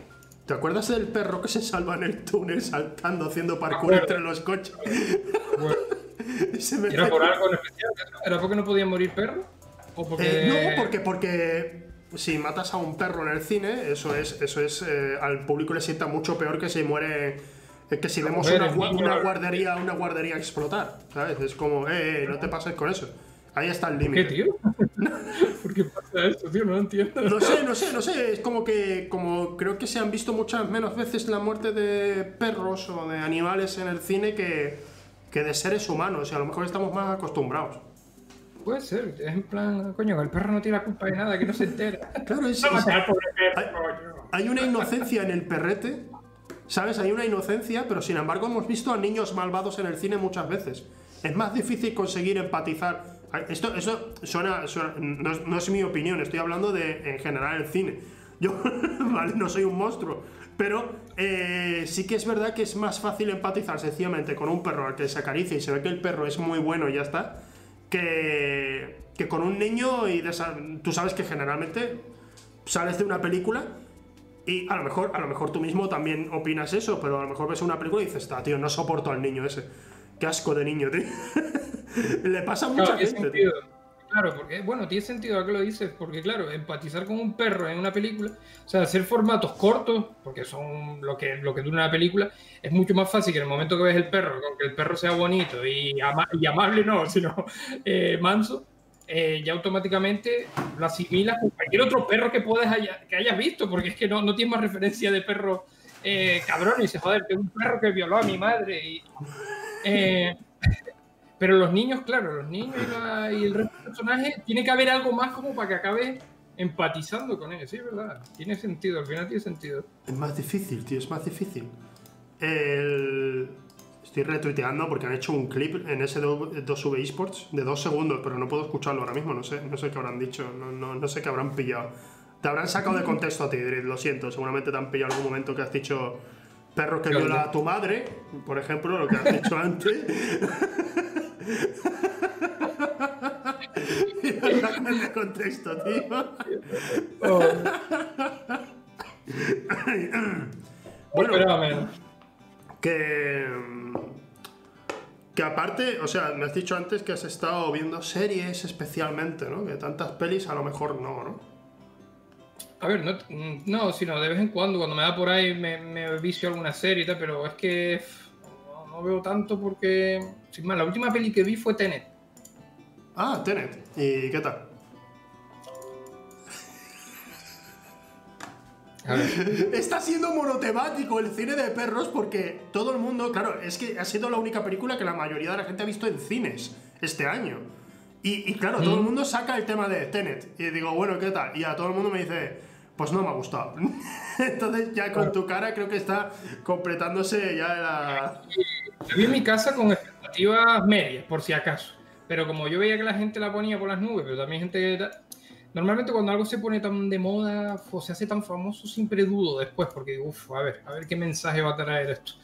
¿Te acuerdas del perro que se salva en el túnel saltando, haciendo parkour entre los coches? Bueno, me- ¿Era por algo en especial? ¿Era porque no podían morir perros? ¿O porque... Eh, no, porque, porque si matas a un perro en el cine, eso es, eso es eh, al público le sienta mucho peor que si muere. eh, Que si vemos una, una guardería, una guardería explotar, ¿sabes? Es como, eh, eh, no te pases con eso. Ahí está el ¿Qué, límite. tío? ¿Por qué pasa esto, tío? No lo entiendo. No sé, no sé, no sé. Es como que, como creo que se han visto muchas menos veces la muerte de perros o de animales en el cine que, que de seres humanos. Y a lo mejor estamos más acostumbrados. Puede ser. Es en plan, coño, el perro no tiene la culpa de nada, que no se entera. Claro, es, No es- matar al pobre perro, Ay. coño. hay una inocencia en el perrete. ¿Sabes? Hay una inocencia, pero sin embargo hemos visto a niños malvados en el cine muchas veces. Es más difícil conseguir empatizar. Esto, suena, suena- no, es, no es mi opinión, estoy hablando de en general el cine. Yo, ¿vale? No soy un monstruo. Pero eh, sí que es verdad que es más fácil empatizar sencillamente con un perro al que se acaricia y se ve que el perro es muy bueno y ya está, que, que con un niño y tú sabes que generalmente sales de una película y a lo mejor a lo mejor tú mismo también opinas eso, pero a lo mejor ves una película y dices, "Está, tío, no soporto al niño ese. Qué asco de niño, tío." Le pasa a mucha Claro, gente, tío. Claro, porque, bueno, tiene sentido a que lo dices, porque claro, empatizar con un perro en una película, o sea, hacer formatos cortos, porque son lo que, lo que dura una película, es mucho más fácil que en el momento que ves el perro, con que el perro sea bonito y, ama- y amable, no, sino eh, manso, eh, ya automáticamente lo asimilas con cualquier otro perro que puedas haya- que hayas visto, porque es que no, no tienes más referencia de perro eh, cabrón y joder, tengo un perro que violó a mi madre y... eh, pero los niños, claro, los niños y, la- el resto de personajes, tiene que haber algo más como para que acabes empatizando con ellos. Sí, verdad. Tiene sentido, al final tiene sentido. Es más difícil, tío, es más difícil. El... Estoy retuiteando porque han hecho un clip en ese 2V Esports de dos segundos, pero no puedo escucharlo ahora mismo, no sé, no sé qué habrán dicho, no, no, no sé qué habrán pillado. Te habrán sacado de contexto a ti, Drid, lo siento, seguramente te han pillado algún momento que has dicho perro que ¿Qué viola a tu madre, por ejemplo, lo que has dicho antes. De contexto, tío. Bueno, Espérame. que que aparte, o sea, me has dicho antes que has estado viendo series especialmente, ¿no? Que tantas pelis a lo mejor no, ¿no? A ver, no, no, sino de vez en cuando, cuando me da por ahí, me, me vicio alguna serie y tal, pero es que no, no veo tanto porque. Sin más, la última peli que vi fue Tenet. Ah, Tenet. ¿Y qué tal? Está siendo monotemático el cine de perros porque todo el mundo, claro, es que ha sido la única película que la mayoría de la gente ha visto en cines este año. Y, y claro, todo el mundo saca el tema de Tenet. Y digo, bueno, ¿qué tal? Y a todo el mundo me dice, pues no me ha gustado. Entonces ya con tu cara creo que está completándose ya la... Yo vi mi casa con expectativas medias, por si acaso. Pero como yo veía que la gente la ponía por las nubes, pero también gente Normalmente cuando algo se pone tan de moda o se hace tan famoso, siempre dudo después, porque digo, uff, a ver, a ver qué mensaje va a traer esto.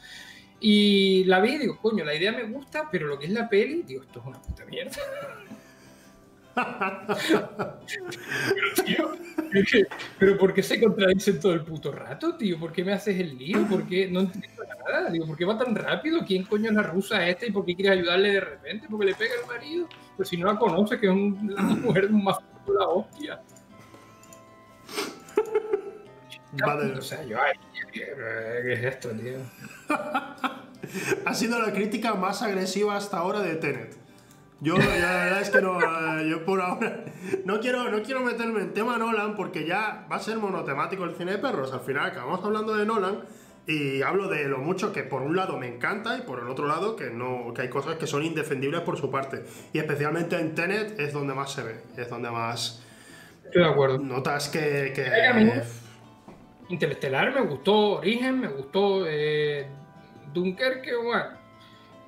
Y la vi y digo, coño, la idea me gusta, pero lo que es la peli, digo, esto es una puta mierda. pero, tío, es que- pero ¿por qué se contradicen todo el puto rato, tío? ¿Por qué me haces el lío? ¿Por qué no entiendo nada? Digo, ¿por qué va tan rápido? ¿Quién coño es la rusa esta y por qué quieres ayudarle de repente? Porque le pega el marido. Pues si no la conoce, que es un- una mujer más de la hostia. Vale. O sea, yo, ay, ¿qué qué es esto, tío? Ha sido la crítica más agresiva hasta ahora de Tenet. Yo, la verdad es que no, eh, yo por ahora no quiero, no quiero meterme en tema Nolan porque ya va a ser monotemático el cine de perros. Al final acabamos hablando de Nolan y hablo de lo mucho que por un lado me encanta y por el otro lado que no, que hay cosas que son indefendibles por su parte. Y especialmente en Tenet es donde más se ve, es donde más Estoy de acuerdo. notas que, que amigo. Interestelar me gustó, Origen me gustó, eh, Dunkerque, bueno.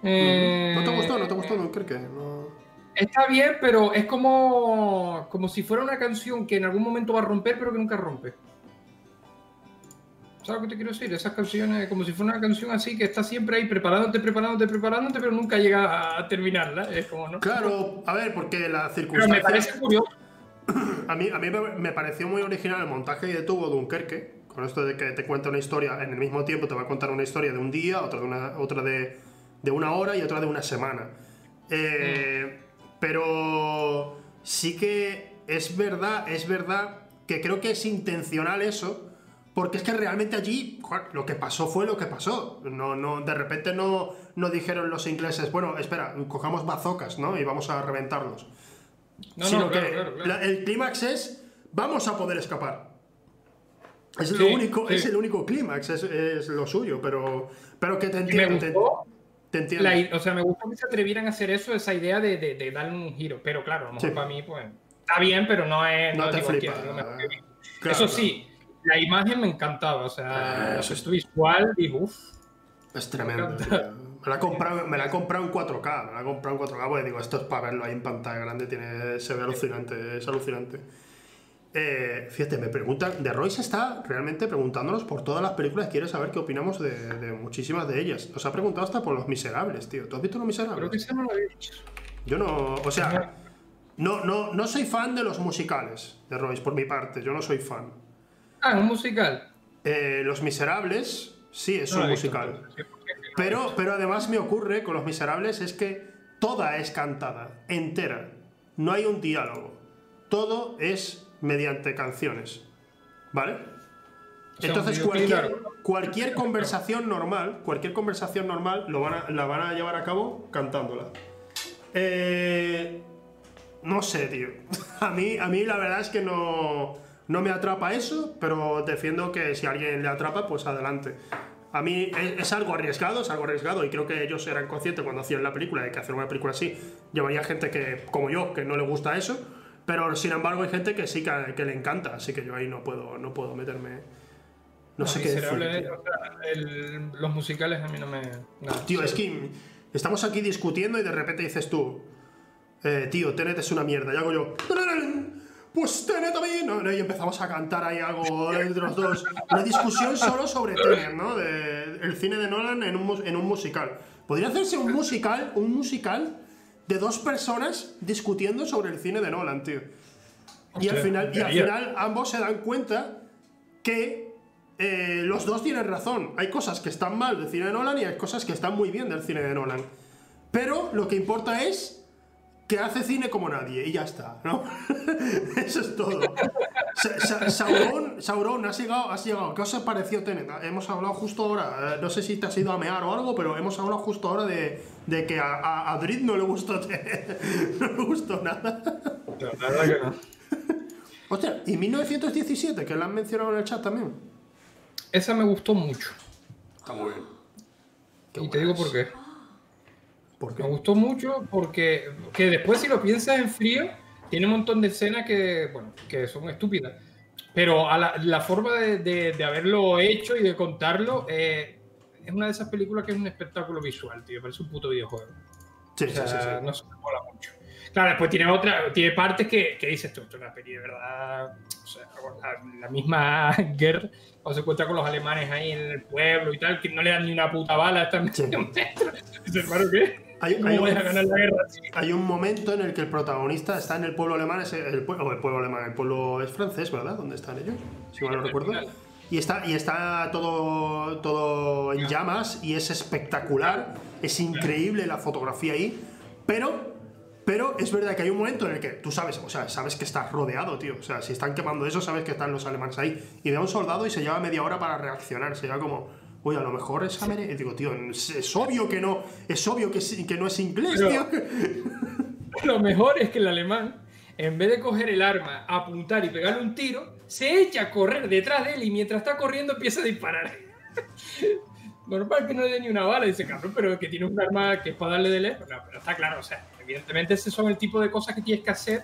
Eh, ¿No te gustó? ¿No te gustó Dunkerque? No. Está bien, pero es como, como si fuera una canción que en algún momento va a romper, pero que nunca rompe. ¿Sabes lo que te quiero decir? Esas canciones, como si fuera una canción así que está siempre ahí preparándote, preparándote, preparándote, pero nunca llega a terminarla. Es como, ¿no? Claro, a ver, porque la Pero me circunstancia... parece curioso. A mí, a mí me, me pareció muy original el montaje que tuvo Dunkerque, con esto de que te cuenta una historia, en el mismo tiempo te va a contar una historia de un día, otra de una, otra de, de una hora y otra de una semana. Eh, Pero sí que es verdad, es verdad que creo que es intencional eso, porque es que realmente allí joder, lo que pasó fue lo que pasó. No, no, de repente no, no dijeron los ingleses, bueno, espera, cojamos bazocas, ¿no? Y vamos a reventarlos No, sino no, claro, que claro, claro. la- el clímax es vamos a poder escapar. Es, Sí, lo único, sí. es el único clímax, es, es lo suyo, pero, pero que te me entiendo. Gustó te entiendo. La i- o sea, me gustó que se atrevieran a hacer eso, esa idea de, de, de darle un giro. Pero claro, a lo mejor Sí. para mí, pues, está bien, pero no es. no te flipa. Claro, eso sí, la imagen me encantaba. O sea, Ah, eso es- visual, digo, uff. Es tremendo. Me la he comprado, me la he comprado en 4K. Me la he comprado en 4K porque digo, esto es para verlo ahí en pantalla grande. Tiene, se ve alucinante, es alucinante. Eh, fíjate, me preguntan, de Royce está realmente preguntándonos por todas las películas, quiere saber qué opinamos de, de muchísimas de ellas. Nos ha preguntado hasta por Los Miserables, tío. ¿Tú has visto Los Miserables? Creo que no lo había dicho. Yo no, o sea, no, no, no soy fan de los musicales de Royce, por mi parte, yo no soy fan. Ah, un musical. Eh, los Miserables, sí, es No un he visto, musical. Pero, pero además me ocurre con Los Miserables es que toda es cantada, entera. No hay un diálogo. Todo es mediante canciones. ¿Vale? sea, Entonces cualquier, cualquier conversación normal, cualquier conversación normal lo van a- la van a llevar a cabo cantándola. Eh, no sé, tío. A mí, a mí la verdad es que no, no me atrapa eso, pero defiendo que si a alguien le atrapa, pues adelante. A mí es, es algo arriesgado, es algo arriesgado y creo que ellos eran conscientes cuando hacían la película de que hacer una película así llevaría gente que, como yo, que no le gusta eso, pero sin embargo hay gente que sí que, que le encanta, así que yo ahí no puedo, no puedo meterme. No sé qué decir. Tío. o sea, el- los musicales a mí no me. Tío, es que estamos aquí discutiendo y de repente dices tú, eh, tío, Tenet es una mierda. Y hago yo, pues Tenet a mí. No, no, y empezamos a cantar ahí algo entre los dos. Una discusión solo sobre Tenet, ¿no? De, el cine de Nolan en un, en un musical. Podría hacerse un musical, un musical de dos personas discutiendo sobre el cine de Nolan, tío. Y al final, y al final ambos se dan cuenta que eh, los dos tienen razón. Hay cosas que están mal del cine de Nolan y hay cosas que están muy bien del cine de Nolan. Pero lo que importa es que hace cine como nadie y ya está, ¿no? Eso es todo. Sa- Sa- Sauron, Sauron, has llegado, has llegado. ¿Qué os ha parecido Tenet? Hemos hablado justo ahora, eh, no sé si te has ido a mear o algo, pero hemos hablado justo ahora de, de que a, a, a Drid no le gustó. No le gustó nada. La verdad que no. Hostia, y 1917, que la han mencionado en el chat también. Esa me gustó mucho. Está muy bien. y te digo por qué. ¿Por Me gustó mucho porque que después si lo piensas en frío, tiene un montón de escenas que, bueno, que son estúpidas. Pero a la, la forma de, de- de haberlo hecho y de contarlo eh, es una de esas películas que es un espectáculo visual, tío. Parece un puto videojuego. Sí, O sí, sea, sí, sí. no se me mola mucho. Claro, después tiene otra, tiene partes que, que dices tú, esto es una peli de verdad. O sea, la, la misma guerra, cuando se encuentra con los alemanes ahí en el pueblo y tal, que no le dan ni una puta bala, están Sí. hermano, ¿qué? Hay, ¿Cómo hay a un, ganar la guerra hay un momento en el que el protagonista está en el pueblo alemán, es el, pueblo, el pueblo alemán, el pueblo es francés, ¿verdad? ¿Dónde están ellos? Si mal no recuerdo. final. Y está, y está todo, todo en llamas y es espectacular, es increíble la fotografía ahí, pero, pero es verdad que hay un momento en el que tú sabes, o sea, sabes que estás rodeado, tío. O sea, si están quemando eso, sabes que están los alemanes ahí. Y ve a un soldado y se lleva media hora para reaccionar, se lleva como, oye, a lo mejor es americano. Y digo, tío, es, es obvio que no, es obvio que, que no es inglés, Pero- tío. Lo mejor es que el alemán, en vez de coger el arma, apuntar y pegarle un tiro, se echa a correr detrás de él y mientras está corriendo empieza a disparar. Normal que no le dé ni una bala, dice cabrón, pero que tiene un arma que es para darle de lejos. No, pero está claro, o sea, evidentemente ese son el tipo de cosas que tienes que hacer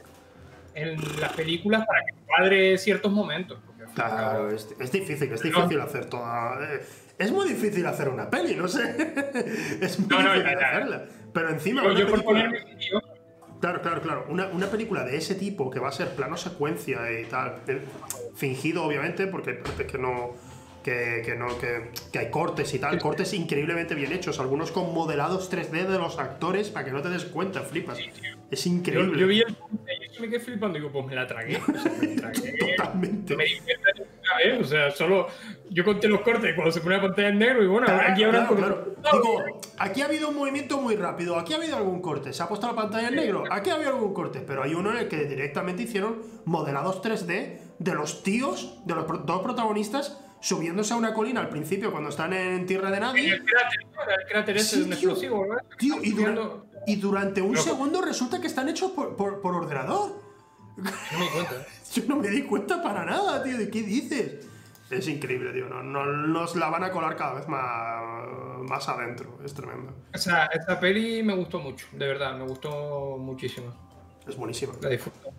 en las películas para que cuadre ciertos momentos. Claro, es, es difícil, es difícil hacer toda. eh, Es muy difícil hacer una peli, no sé. Es muy No, no, difícil hacerla. Pero encima. Yo por película- ponerme tío, Claro, claro, claro. Una, una película de ese tipo que va a ser plano secuencia y tal. eh, Fingido, obviamente, porque parece que no. Que, que no, que, que hay cortes y tal, cortes increíblemente bien hechos, algunos con modelados 3D de los actores para que no te des cuenta, flipas. Es increíble. yo vi el yo me quedé flipando y digo, pues me la tragué. O sea, me la tragué. Totalmente. Me di cuenta de ninguna vez, o sea, solo yo conté los cortes cuando se pone la pantalla en negro y bueno, Claro, aquí habrá claro, claro. Digo, aquí ha habido un movimiento muy rápido, aquí ha habido algún corte, se ha puesto la pantalla en negro, aquí ha habido algún corte, pero hay uno en el que directamente hicieron modelados 3D de los tíos, de los dos protagonistas, subiéndose a una colina al principio cuando están en tierra de nadie. el cráter, el cráter ese Sí, de un tío. explosivo, ¿no? Tío, y, dura- Subiendo- y durante un Loco. segundo resulta que están hechos por, por- por ordenador. No me di cuenta. Yo no me di cuenta para nada, tío, ¿de qué dices? Es increíble, tío, no, no- nos la van a colar cada vez más, más adentro, es tremendo. O sea, esta peli me gustó mucho, de verdad, me gustó muchísimo. Es buenísima. La disfruto.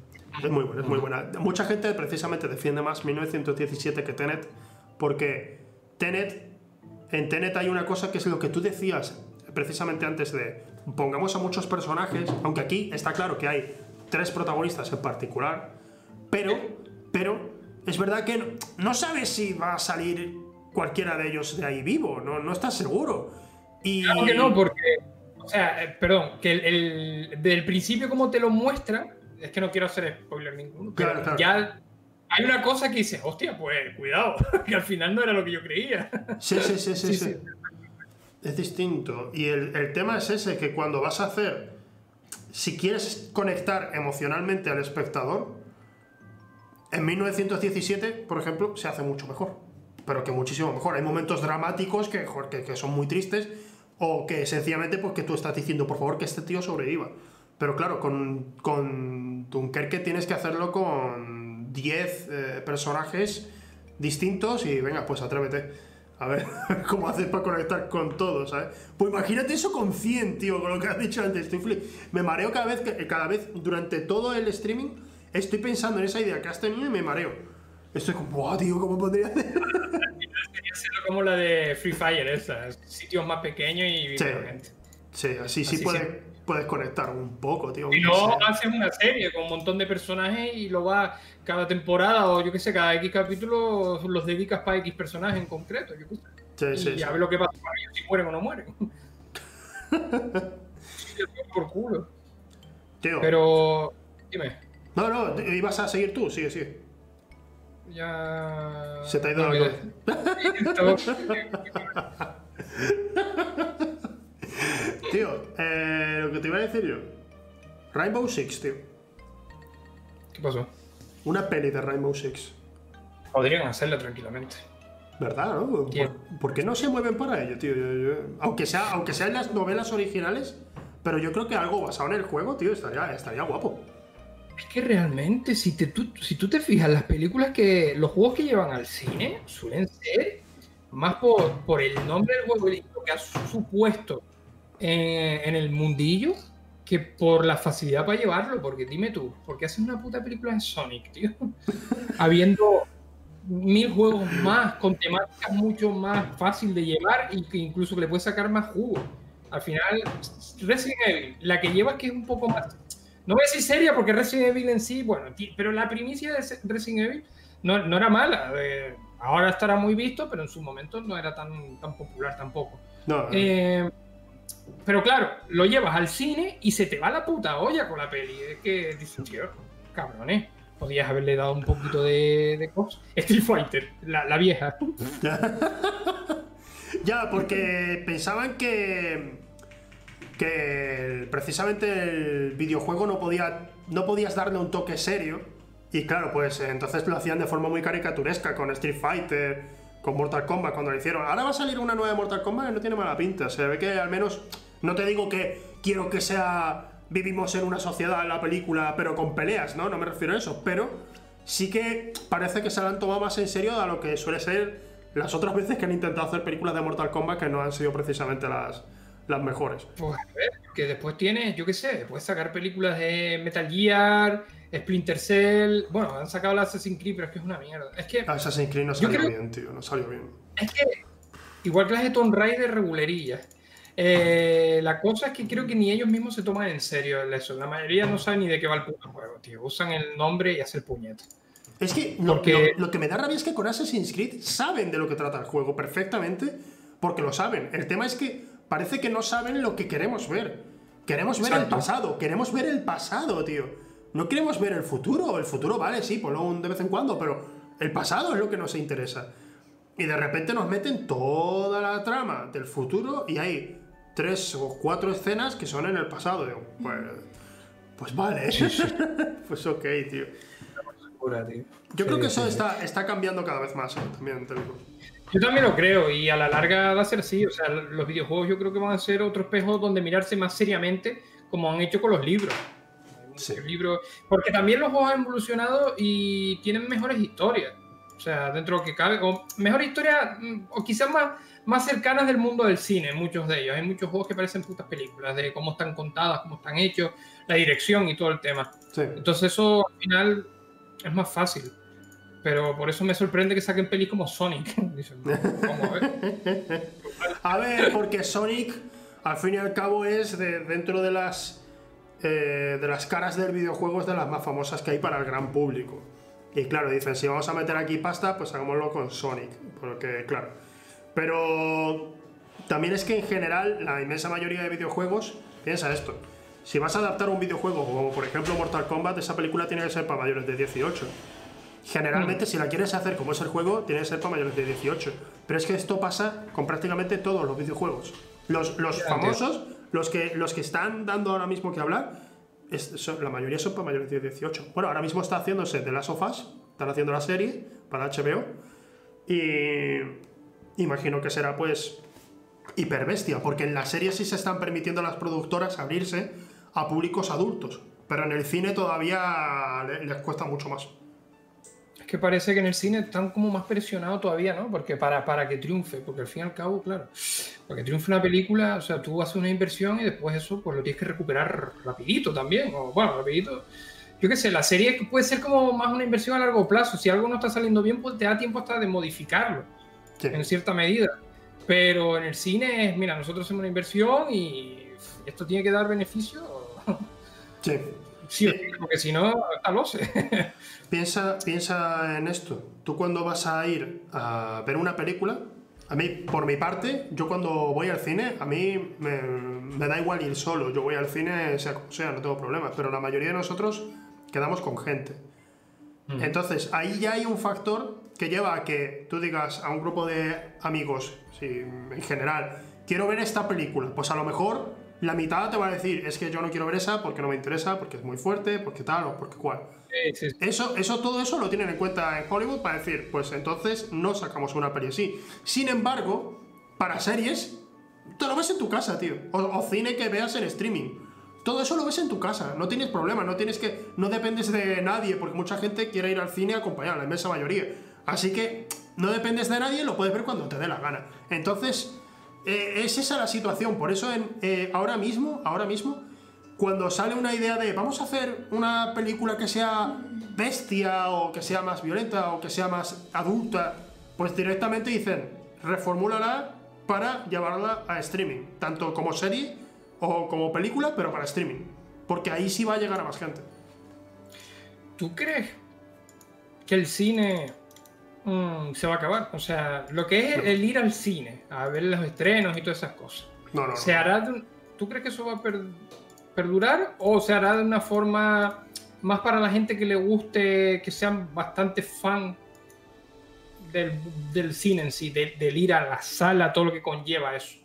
Es muy buena, es muy buena. Mucha gente precisamente defiende más 1917 que Tenet, porque Tenet, en Tenet hay una cosa que es lo que tú decías precisamente antes de pongamos a muchos personajes, aunque aquí está claro que hay tres protagonistas en particular, pero pero es verdad que no, no sabes si va a salir cualquiera de ellos de ahí vivo, no, no estás seguro. Y... Claro que no, porque, o sea, eh, perdón, que el, el- del principio como te lo muestran, es que no quiero hacer spoiler ninguno, pero Claro, claro. ya hay una cosa que dices, hostia, pues cuidado, que al final no era lo que yo creía. Sí, sí, sí, sí, Sí. Es distinto. Y el, el tema es ese, que cuando vas a hacer, si quieres conectar emocionalmente al espectador, en 1917, por ejemplo, se hace mucho mejor. Pero que muchísimo mejor. Hay momentos dramáticos que, que, que son muy tristes o que sencillamente pues que tú estás diciendo, por favor, que este tío sobreviva. Pero claro, con, con Dunkerque tienes que hacerlo con 10 eh, personajes distintos y venga, pues atrévete. A ver cómo haces para conectar con todos, ¿sabes? Pues imagínate eso con 100, tío, con lo que has dicho antes. Estoy flip- Me mareo cada vez, que, cada vez durante todo el streaming. Estoy pensando en esa idea que has tenido y me mareo. Estoy como, ¡buah, tío! ¿Cómo podría hacer? Hacerlo como la de Free Fire, esa, sitios más pequeños y Sí. Sí, así sí Así puedes, siempre. Puedes conectar un poco, tío. Y aunque no sea. haces una serie con un montón de personajes y lo vas cada temporada o yo qué sé, cada X capítulo los dedicas para X personaje en concreto. Yo qué sé. Sí, y sí, sí. a ver lo que pasa con ellos, si mueren o no mueren. Por culo. Tío. Pero, dime, No, no, ibas a seguir tú, sigue, sigue. ya. Se te ha ido me la. Tío, eh, lo que te iba a decir yo. Rainbow Six, tío. ¿Qué pasó? Una peli de Rainbow Six. Podrían hacerla tranquilamente. ¿Verdad, no? ¿Por, por qué no se mueven para ello, tío? Yo- yo- aunque, sea, aunque sean las novelas originales, pero yo creo que algo basado en el juego, tío, estaría, estaría guapo. Es que realmente, si, te, tú, si tú te fijas, las películas que. Los juegos que llevan al cine suelen ser más por, por el nombre del juego y lo que ha supuesto en, en el mundillo que por la facilidad para llevarlo. Porque dime tú, ¿por qué haces una puta película en Sonic, tío? Habiendo mil juegos más, con temáticas mucho más fácil de llevar y que incluso le puedes sacar más jugo. Al final, Resident Evil, la que lleva que es un poco más no voy a decir seria porque Resident Evil en sí, bueno, pero la primicia de Resident Evil no, no era mala. eh, ahora estará muy visto, pero en su momento no era tan, tan popular tampoco. No, Eh, pero claro, lo llevas al cine y se te va la puta olla con la peli. Es que dices, tío, cabrones, podías haberle dado un poquito de, de cosas. Street Fighter, la, la vieja. Ya, porque pensaban que. que precisamente el videojuego no podía. no podías darle un toque serio. Y claro, pues entonces lo hacían de forma muy caricaturesca con Street Fighter, con Mortal Kombat cuando lo hicieron. Ahora va a salir una nueva de Mortal Kombat y no tiene mala pinta. Se ve que al menos. No te digo que quiero que sea. Vivimos en una sociedad, la película, pero con peleas, ¿no? No me refiero a eso. Pero sí que parece que se la han tomado más en serio a lo que suele ser las otras veces que han intentado hacer películas de Mortal Kombat que no han sido precisamente las, las mejores. Pues a ver, que después tienes, yo qué sé, puedes sacar películas de Metal Gear, Splinter Cell. Bueno, han sacado la Assassin's Creed, pero es que es una mierda. Es que, Assassin's Creed no salió creo- bien, tío, no salió bien. es que igual que las de Tomb Raider, regulerías. Eh, la cosa es que creo que ni ellos mismos se toman en serio el eso. La mayoría no saben ni de qué va el puto juego, tío. Usan el nombre y hacen puñete. Es que lo, Porque- lo- lo que me da rabia es que con Assassin's Creed saben de lo que trata el juego perfectamente, porque lo saben. El tema es que parece que no saben lo que queremos ver. Queremos ver el pasado, queremos ver el pasado, tío. No queremos ver el futuro. El futuro, vale, sí, ponlo un- de vez en cuando, pero el pasado es lo que nos interesa. Y de repente nos meten toda la trama del futuro y hay tres o cuatro escenas que son en el pasado. Digo, pues, pues vale. pues ok, tío. Yo creo que eso está, está cambiando cada vez más, ¿eh? también te digo. Yo también lo creo y a la larga va a ser así. O sea, los videojuegos yo creo que van a ser otro espejo donde mirarse más seriamente como han hecho con los libros. Sí. El libro- porque también los juegos han evolucionado y tienen mejores historias. O sea, dentro de lo que cabe, o mejor historia, mm, o quizás más, más cercanas del mundo del cine, muchos de ellos. Hay muchos juegos que parecen putas películas, de cómo están contadas, cómo están hechos, la dirección y todo el tema. Sí. Entonces eso al final es más fácil. Pero por eso me sorprende que saquen pelis como Sonic. Dicen, ¿cómo? Ver. A ver, porque Sonic, al fin y al cabo, es de, dentro de las, eh, de las caras del videojuego, es de las más famosas que hay para el gran público. Y claro, dicen, si vamos a meter aquí pasta, pues hagámoslo con Sonic. Porque, claro. Pero también es que en general, la inmensa mayoría de videojuegos, piensa esto. Si vas a adaptar un videojuego, como por ejemplo Mortal Kombat, esa película tiene que ser para mayores de 18. Generalmente, si la quieres hacer como es el juego, tiene que ser para mayores de 18. Pero es que esto pasa con prácticamente todos los videojuegos. Los, los famosos, los que, los que están dando ahora mismo que hablar, la mayoría son para mayores de 18. Bueno, ahora mismo está haciéndose de las sofás, están haciendo la serie para HBO. Y imagino que será pues hiperbestia, porque en la serie sí se están permitiendo a las productoras abrirse a públicos adultos, pero en el cine todavía les cuesta mucho más que parece que en el cine están como más presionados todavía, ¿no? Porque para, para que triunfe, porque al fin y al cabo, claro, para que triunfe una película, o sea, tú haces una inversión y después eso pues lo tienes que recuperar rapidito también, o bueno, rapidito. Yo qué sé, la serie puede ser como más una inversión a largo plazo. Si algo no está saliendo bien, pues te da tiempo hasta de modificarlo, en cierta medida. Pero en el cine es, mira, nosotros hacemos una inversión y esto tiene que dar beneficio. Sí. Sí, porque si no, está lo sé. Piensa, piensa en esto. Tú cuando vas a ir a ver una película, a mí, por mi parte, yo cuando voy al cine, a mí me, da igual ir solo. Yo voy al cine, sea como sea, no tengo problemas. Pero la mayoría de nosotros quedamos con gente. Mm. Entonces, ahí ya hay un factor que lleva a que tú digas a un grupo de amigos, en general, quiero ver esta película. Pues a lo mejor la mitad te va a decir, es que yo no quiero ver esa porque no me interesa, porque es muy fuerte, porque tal o porque cual. Eso, eso, todo eso lo tienen en cuenta en Hollywood para decir, pues entonces no sacamos una peli así. Sin embargo, para series, te lo ves en tu casa, tío. O, cine que veas en streaming. Todo eso lo ves en tu casa, no tienes problema, no tienes que. no dependes de nadie, porque mucha gente quiere ir al cine a acompañar, la inmensa mayoría. Así que no dependes de nadie, lo puedes ver cuando te dé la gana. Entonces, eh, es esa la situación. Por eso eh, ahora mismo, ahora mismo, cuando sale una idea de vamos a hacer una película que sea bestia o que sea más violenta o que sea más adulta, pues directamente dicen, reformúlala para llevarla a streaming, tanto como serie o como película, pero para streaming, porque ahí sí va a llegar a más gente. ¿Tú crees que el cine mm, se va a acabar? O sea, lo que es el ir al cine, a ver los estrenos y todas esas cosas. No, no. ¿Se hará ¿Tú crees que eso va a perdurar o se hará de una forma más para la gente que le guste, que sean bastante fan del, cine en sí, del ir a la sala, todo lo que conlleva eso?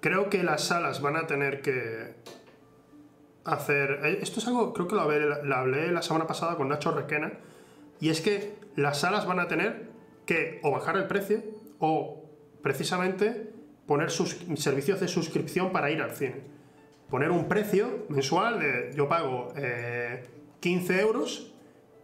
Creo que las salas van a tener que hacer... Eh, esto es algo, creo que lo hablé, lo hablé la semana pasada con Nacho Requena, y es que las salas van a tener que o bajar el precio o precisamente poner sus servicios de suscripción para ir al cine poner un precio mensual de yo pago 15 eh, euros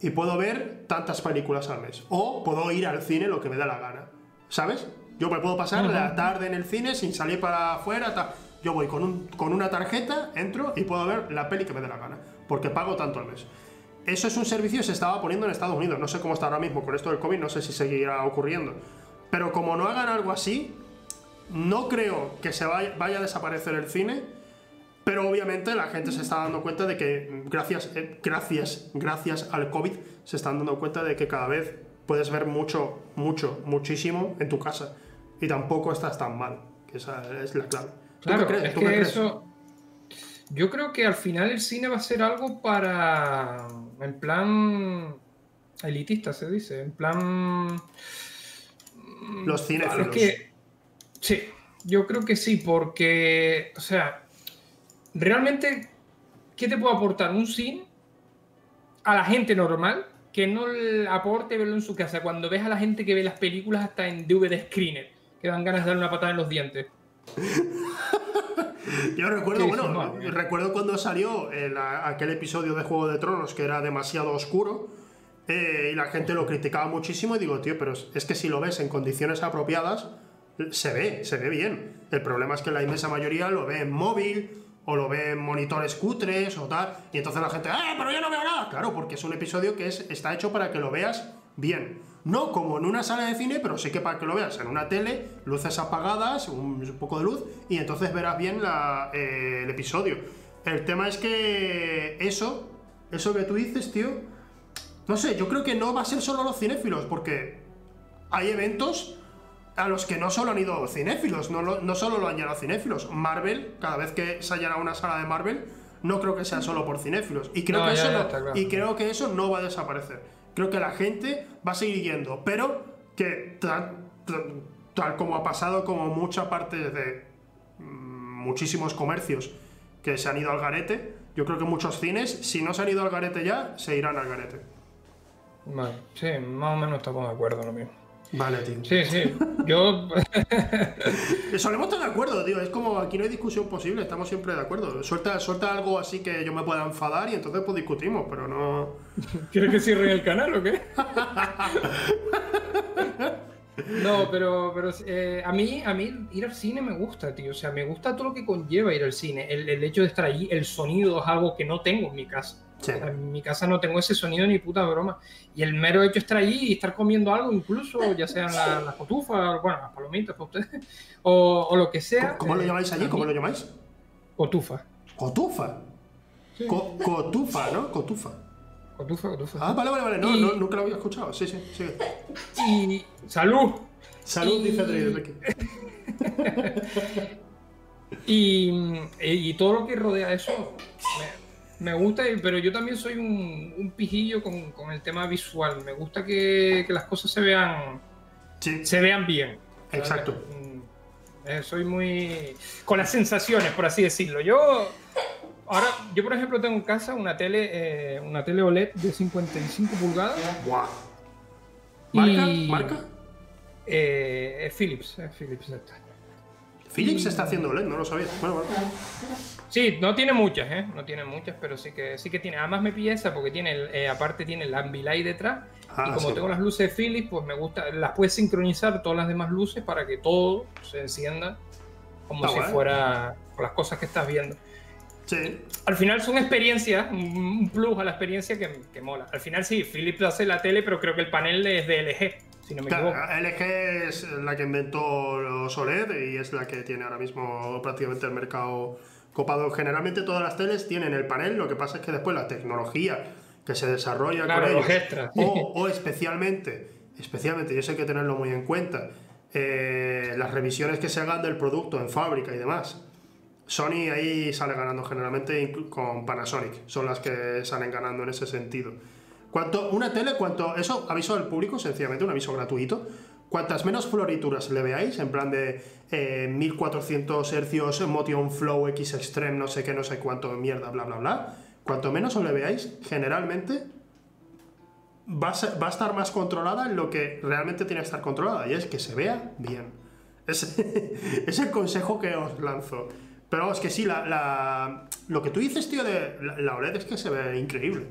y puedo ver tantas películas al mes. O puedo ir al cine lo que me da la gana. ¿Sabes? Yo me puedo pasar la tarde en el cine sin salir para afuera. Yo voy con, un, con una tarjeta, entro y puedo ver la peli que me dé la gana. Porque pago tanto al mes. Eso es un servicio que se estaba poniendo en Estados Unidos. No sé cómo está ahora mismo con esto del COVID, no sé si seguirá ocurriendo. Pero como no hagan algo así, no creo que se vaya, vaya a desaparecer el cine pero obviamente la gente se está dando cuenta de que gracias, eh, gracias, gracias al COVID se están dando cuenta de que cada vez puedes ver mucho, mucho, muchísimo en tu casa. Y tampoco estás tan mal. Que esa es la clave. Claro, es que eso... Yo creo que al final el cine va a ser algo para... En plan... Elitista se dice. En plan... Los cines. Que... Sí, yo creo que sí, porque... O sea realmente, ¿qué te puede aportar un cine a la gente normal que no le aporte verlo en su casa? Cuando ves a la gente que ve las películas hasta en DVD screener, que dan ganas de dar una patada en los dientes. Yo recuerdo, bueno, recuerdo cuando salió aquel episodio de Juego de Tronos que era demasiado oscuro eh, y la gente lo criticaba muchísimo y digo, tío, pero es que si lo ves en condiciones apropiadas, se ve, se ve bien. El problema es que la inmensa mayoría lo ve en móvil o lo ve en monitores cutres o tal, y entonces la gente, ¡eh, pero yo no veo nada! Claro, porque es un episodio que es, está hecho para que lo veas bien. No como en una sala de cine, pero sí que para que lo veas en una tele, luces apagadas, un, poco de luz, y entonces verás bien eh, el episodio. El tema es que eso, eso que tú dices, tío, no sé, yo creo que no va a ser solo los cinéfilos, porque hay eventos a los que no solo han ido cinéfilos, no, no solo lo han llenado cinéfilos. Marvel, cada vez que se haya una sala de Marvel, no creo que sea solo por cinéfilos. Y creo, que, eso no, y creo que eso no va a desaparecer. Creo que la gente va a seguir yendo, pero que tal, como ha pasado como mucha parte de mm, muchísimos comercios que se han ido al garete, yo creo que muchos cines, si no se han ido al garete ya, se irán al garete. Vale, sí, más o menos estamos de acuerdo lo mismo. Vale, tío. Sí, sí. Yo. Solemos estar de acuerdo, tío. Es como aquí no hay discusión posible, estamos siempre de acuerdo. Suelta, suelta algo así que yo me pueda enfadar y entonces pues discutimos, pero no. ¿Quieres que cierre el canal o qué? No, pero, pero eh, a, mí, a mí ir al cine me gusta, tío. O sea, me gusta todo lo que conlleva ir al cine. El, el hecho de estar allí, el sonido es algo que no tengo en mi casa. En mi casa no tengo ese sonido ni puta broma. Y el mero hecho de estar allí y estar comiendo algo, incluso, ya sean las cotufas, bueno, las palomitas para ustedes, o, o, lo que sea. ¿Cómo, lo eh, llamáis allí? ¿Cómo lo llamáis? Cotufa. ¿Cotufa? cotufa, ¿no? Cotufa. Cotufa, cotufa. Ah, vale, vale, vale. No, no, nunca lo había escuchado. Sí, sí, sí. Y. ¡Salud! Salud, dice Andrés. y, y todo lo que rodea eso me, gusta, pero yo también soy un, un pijillo con, con, el tema visual. Me gusta que, que las cosas se vean, sí. se vean bien. Exacto. Mm, eh, soy muy. con las sensaciones, por así decirlo. Yo Ahora, yo por ejemplo tengo en casa una tele, eh, una tele OLED de 55 pulgadas. ¡Guau! ¿Marca? Y, ¿Marca? Eh, es Philips, es Philips esta. Philips está haciendo OLED, no lo sabía. Bueno, bueno. Sí, no tiene muchas, ¿eh? No tiene muchas, pero sí que sí que tiene. Además me pilla esa porque tiene, eh, aparte tiene el Ambilight detrás. Ah, y como sí. tengo las luces de Philips, pues me gusta, las puedes sincronizar todas las demás luces para que todo se encienda como Ah, si bueno. fuera con las cosas que estás viendo. Sí. Al final son experiencias, un un plus a la experiencia que, que mola. Al final sí, Philips hace la tele, pero creo que el panel es de LG, si no me Claro, equivoco. LG es la que inventó los OLED y es la que tiene ahora mismo prácticamente el mercado copado. Generalmente todas las teles tienen el panel, lo que pasa es que después la tecnología que se desarrolla Claro, con los ellos, extras. o, o especialmente, especialmente, yo sé que hay que tenerlo muy en cuenta, eh, las revisiones que se hagan del producto en fábrica y demás. Sony ahí sale ganando generalmente con Panasonic, son las que salen ganando en ese sentido. Cuanto, una tele, cuanto, eso, aviso al público, sencillamente, un aviso gratuito. Cuantas menos florituras le veáis, en plan de eh, 1400 hercios, Motion Flow X Extreme, no sé qué, no sé cuánto, mierda, bla, bla, bla. Cuanto menos os le veáis, generalmente va a, va a estar más controlada en lo que realmente tiene que estar controlada, y es que se vea bien. Es, es el consejo que os lanzo. Pero vamos, que sí, la, la- lo que tú dices, tío, de la, la OLED es que se ve increíble.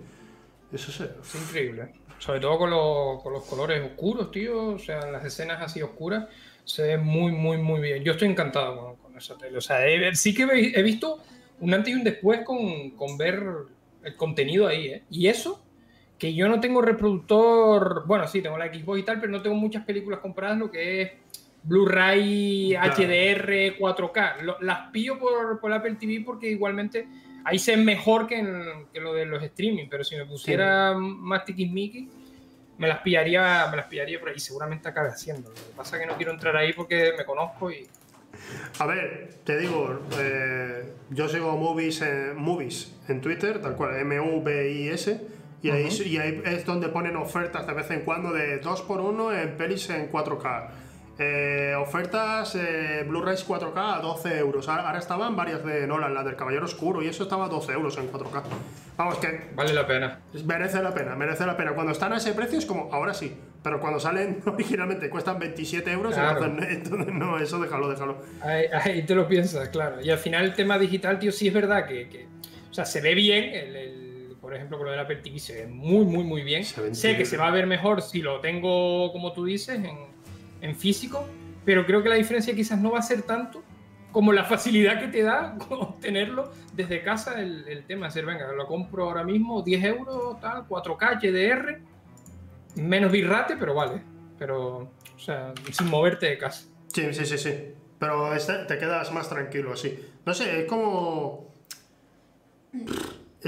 Eso se, Es increíble. Sobre todo con, los- con los colores oscuros, tío. O sea, las escenas así oscuras se ve muy, muy, muy bien. Yo estoy encantado con, con esa tele. O sea, he- sí que he he visto un antes y un después con, con ver el contenido ahí, ¿eh? Y eso, que yo no tengo reproductor. Bueno, sí, tengo la Xbox y tal, pero no tengo muchas películas compradas, lo que es Blu-ray, Claro. HDR, 4K. Lo- las pillo por, por Apple TV porque igualmente ahí ve mejor que, en, que lo de los streaming, pero si me pusiera más tiquismiquis, me las pillaría, me las pillaría por ahí. Seguramente acabe haciendo. Lo que pasa es que no quiero entrar ahí porque me conozco y. A ver, te digo, eh, yo sigo movies en, movies en Twitter, tal cual, M-U-V-I-S, y, ahí, y ahí es donde ponen ofertas de vez en cuando de 2x1 en pelis en 4K. Eh, ofertas eh, Blu-rays 4K a 12 euros. Ahora ahora estaban varias de Nolan, la del Caballero Oscuro, y eso estaba a 12 euros en 4K. Vamos, que Vale la pena. merece la pena, merece la pena. Cuando están a ese precio es como, ahora sí, pero cuando salen originalmente cuestan 27 euros, Claro. entonces, entonces no, eso déjalo, déjalo. Ahí, ahí te lo piensas, claro. Y al final el tema digital, tío, sí es verdad que, que- o sea, se ve bien, el, el- por ejemplo, con lo del Apple TV se ve muy, muy, muy bien. Sé que se va a ver mejor si lo tengo, como tú dices, en, en físico, pero creo que la diferencia quizás no va a ser tanto como la facilidad que te da obtenerlo desde casa el, tema. Es decir, venga, lo compro ahora mismo, 10 euros, tal, 4K, HDR, menos birrate, pero vale. Pero, o sea, sin moverte de casa. Sí, sí, sí, sí. Pero este- te quedas más tranquilo así. No sé, es como.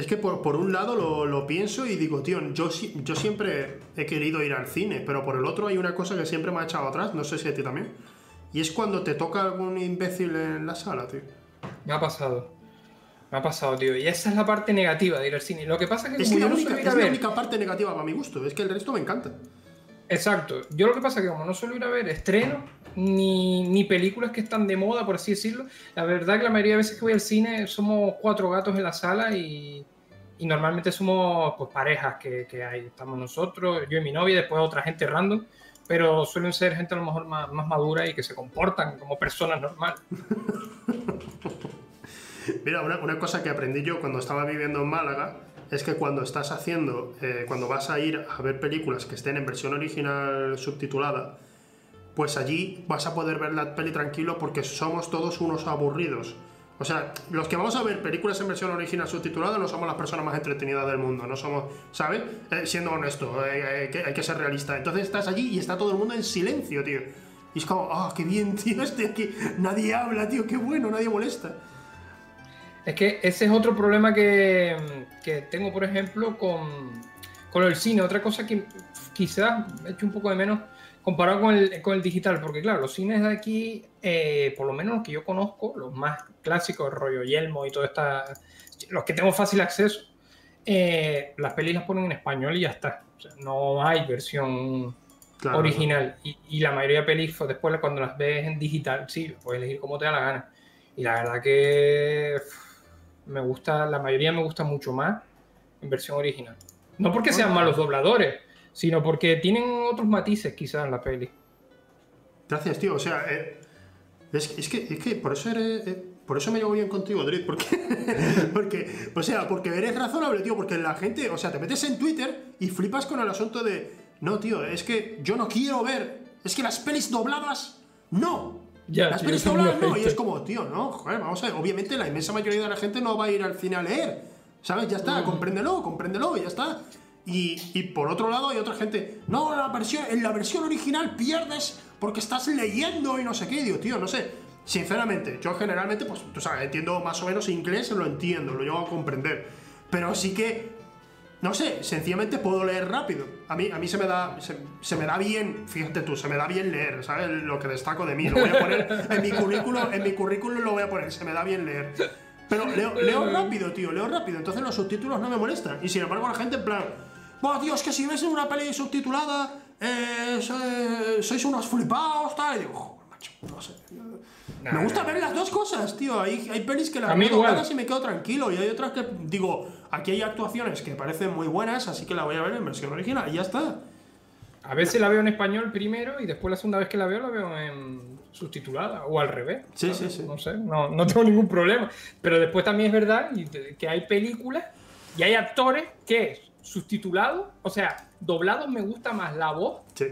Es que por, por un lado lo, lo pienso y digo, tío, yo, yo siempre he querido ir al cine, pero por el otro hay una cosa que siempre me ha echado atrás, no sé si a ti también, y es cuando te toca algún imbécil en la sala, tío. Me ha pasado. Me ha pasado, tío. Y esa es la parte negativa de ir al cine. Lo que pasa es que Es, como que la única, es la única parte negativa para mi gusto, es que el resto me encanta. Exacto. Yo lo que pasa es que como no suelo ir a ver estrenos ni, ni películas que están de moda, por así decirlo, la verdad que la mayoría de veces que voy al cine somos cuatro gatos en la sala y, y normalmente somos pues, parejas que, que hay. Estamos nosotros, yo y mi novia, después otra gente random, pero suelen ser gente a lo mejor más, más madura y que se comportan como personas normales. Mira, una, una cosa que aprendí yo cuando estaba viviendo en Málaga es que cuando estás haciendo, eh, cuando vas a ir a ver películas que estén en versión original subtitulada, pues allí vas a poder ver la peli tranquilo porque somos todos unos aburridos. O sea, los que vamos a ver películas en versión original subtitulada no somos las personas más entretenidas del mundo, no somos, ¿sabes? Eh, siendo honesto, eh, eh, hay que ser realista. Entonces estás allí y está todo el mundo en silencio, tío. Y es como, ah, qué bien, tío, estoy aquí, nadie habla, tío, qué bueno, nadie molesta. Es que ese es otro problema que, que tengo, por ejemplo, con, con el cine. Otra cosa que quizás he hecho un poco de menos comparado con el, con el digital, porque claro, los cines de aquí, eh, por lo menos los que yo conozco, los más clásicos, rollo Yelmo y todo esta, los que tengo fácil acceso, eh, las pelis las ponen en español y ya está. O sea, no hay versión Claro. original. Y, y la mayoría de pelis, pues, después cuando las ves en digital, sí, puedes elegir como te da la gana. Y la verdad que me gusta, la mayoría me gusta mucho más en versión original. No porque sean malos dobladores, sino porque tienen otros matices quizás en la peli. Gracias, tío. O sea, eh, es, es que, es que por eso eres. eh, por eso me llevo bien contigo, Drit, porque, porque, o sea, porque eres razonable, tío, porque la gente, o sea, te metes en Twitter y flipas con el asunto de, no, tío, es que yo no quiero ver, es que las pelis dobladas, no. Ya, las pelis dobladas no, y es como, tío, no, joder, vamos a ver, obviamente la inmensa mayoría de la gente no va a ir al cine a leer, ¿sabes? Ya está, compréndelo, compréndelo, y ya está. Y, y por otro lado hay otra gente, no, la versión, en la versión original pierdes porque estás leyendo y no sé qué, y digo, tío, no sé. Sinceramente, yo generalmente, pues, tú sabes, entiendo más o menos inglés, lo entiendo, lo llevo a comprender. Pero sí que, no sé, sencillamente puedo leer rápido. A mí, a mí se me da, se, se me da bien, fíjate tú, se me da bien leer, ¿sabes? Lo que destaco de mí. Lo voy a poner en mi currículum, en mi currículum lo voy a poner, se me da bien leer. Pero leo, leo rápido, tío, leo rápido. Entonces los subtítulos no me molestan. Y sin embargo la gente en plan, Buah, es que si ves una peli subtitulada, eh, so- sois unos flipados, tal. Y digo, joder, macho, no sé. Nah, me gusta nah, ver las dos cosas, tío. Hay, hay pelis que las veo dobladas y me quedo tranquilo. Y hay otras que digo, aquí hay actuaciones que parecen muy buenas, así que la voy a ver en versión original. Y ya está. A veces la veo en español primero y después la segunda vez que la veo la veo en subtitulada o al revés. Sí, ¿sabes? sí, sí. No sé, no, no tengo ningún problema. Pero después también es verdad que hay películas y hay actores que subtitulados, o sea, doblados me gusta más la voz Sí,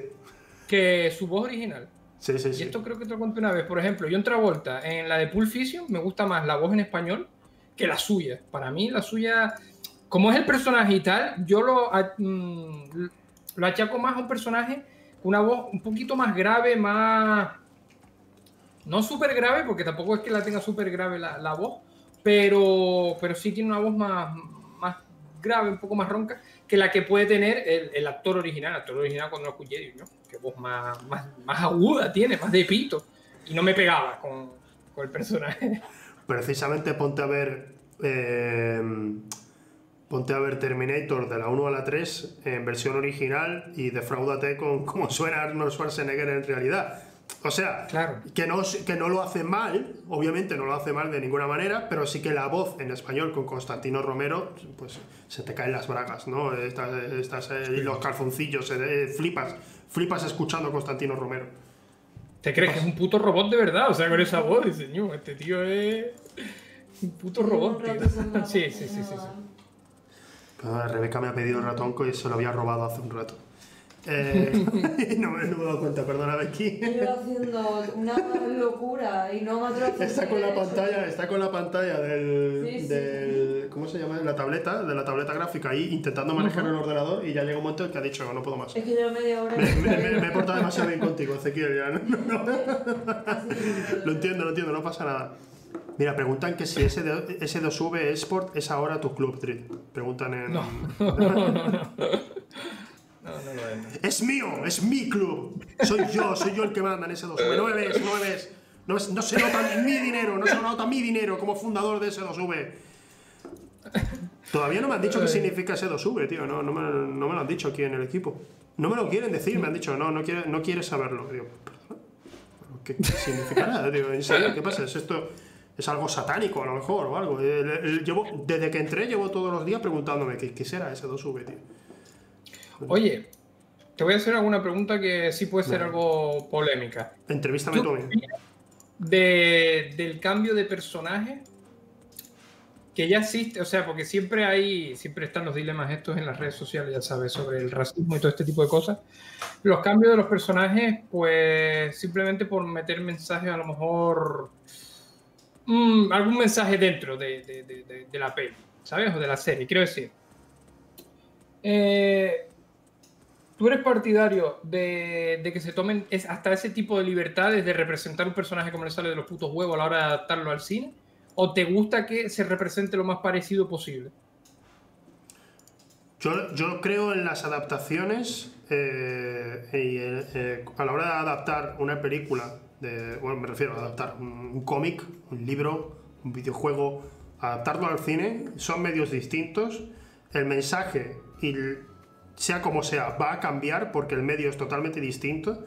que su voz original. sí, sí. Y esto creo que te lo conté una vez. Por ejemplo, yo en Travolta, en la de Pulp Fiction, me gusta más la voz en español que la suya. Para mí, la suya, como es el personaje y tal, yo lo, mm, lo achaco más a un personaje con una voz un poquito más grave, más. No súper grave, porque tampoco es que la tenga súper grave la, la voz, pero, pero sí tiene una voz más grave, un poco más ronca, que la que puede tener el, actor original. El actor original, cuando lo escuché, "No, qué voz más, más, más aguda tiene, más de pito. Y no me pegaba con, con el personaje. Precisamente ponte a ver. eh, ponte a ver Terminator de la 1 a la 3 en versión original y defraúdate con cómo suena Arnold Schwarzenegger en realidad. O sea, Claro. que no, que no lo hace mal, obviamente no lo hace mal de ninguna manera, pero sí que la voz en español con Constantino Romero, pues se te caen las bragas, ¿no? Estás, estás, eh, los calzoncillos, eh, flipas, flipas escuchando a Constantino Romero. ¿Te crees que es un puto robot de verdad? O sea, con esa voz, "Ñu, este tío es un puto robot, tío. Sí, sí, sí, sí. sí. Rebeca me ha pedido un ratón y se lo había robado hace un rato. Eh, no, me, no me he dado cuenta, perdona, Becky. Yo haciendo una locura y no me atrevo a Está con la eso. pantalla, está con la pantalla del, Sí, sí. del ¿cómo se llama? La tableta, de la tableta gráfica ahí intentando manejar el ordenador y ya llega un momento en que ha dicho no puedo más. Es que llevo media hora. Me, me- me- me he portado demasiado bien contigo, Ezequiel, ya. no, no, Lo entiendo, lo entiendo, no pasa nada. Mira, preguntan que si ese, de- ese 2V Esport es ahora tu club, Trit. Preguntan en. No, no, no, no. No, no lo es. no. Es mío, es mi club. Soy yo, soy yo el que manda en ese 2V. No me ves, no me ves. No, no se nota mi dinero, no se nota mi dinero como fundador de ese 2V. Todavía no me han dicho qué significa ese 2V, tío. No, no, me, no me lo han dicho aquí en el equipo. No me lo quieren decir, me han dicho, no, no quieres no quiere saberlo. Digo. ¿Qué, qué significará? Digo, ¿en serio? ¿Qué pasa? ¿Es esto? ¿Es algo satánico a lo mejor o algo? El- llevo, desde que entré llevo todos los días preguntándome ¿qué, qué será ese 2V, tío? Oye, te voy a hacer alguna pregunta que sí puede ser algo polémica. Entrevístame ¿Tú de, del cambio de personaje que ya existe? O sea, porque siempre hay, siempre están los dilemas estos en las redes sociales, ya sabes, sobre el racismo y todo este tipo de cosas. Los cambios de los personajes, pues simplemente por meter mensajes a lo mejor... mm, algún mensaje dentro de, de- de- de- de la peli, ¿sabes? O de la serie, quiero decir. Eh, ¿Tú eres partidario de, que se tomen es- hasta ese tipo de libertades de representar un personaje como le sale de los putos huevos a la hora de adaptarlo al cine? ¿O te gusta que se represente lo más parecido posible? Yo, creo en las adaptaciones eh, y eh, a la hora de adaptar una película, de, bueno, me refiero a adaptar un, un cómic, un libro, un videojuego, adaptarlo al cine, son medios distintos. El mensaje, y el- sea como sea, va a cambiar porque el medio es totalmente distinto.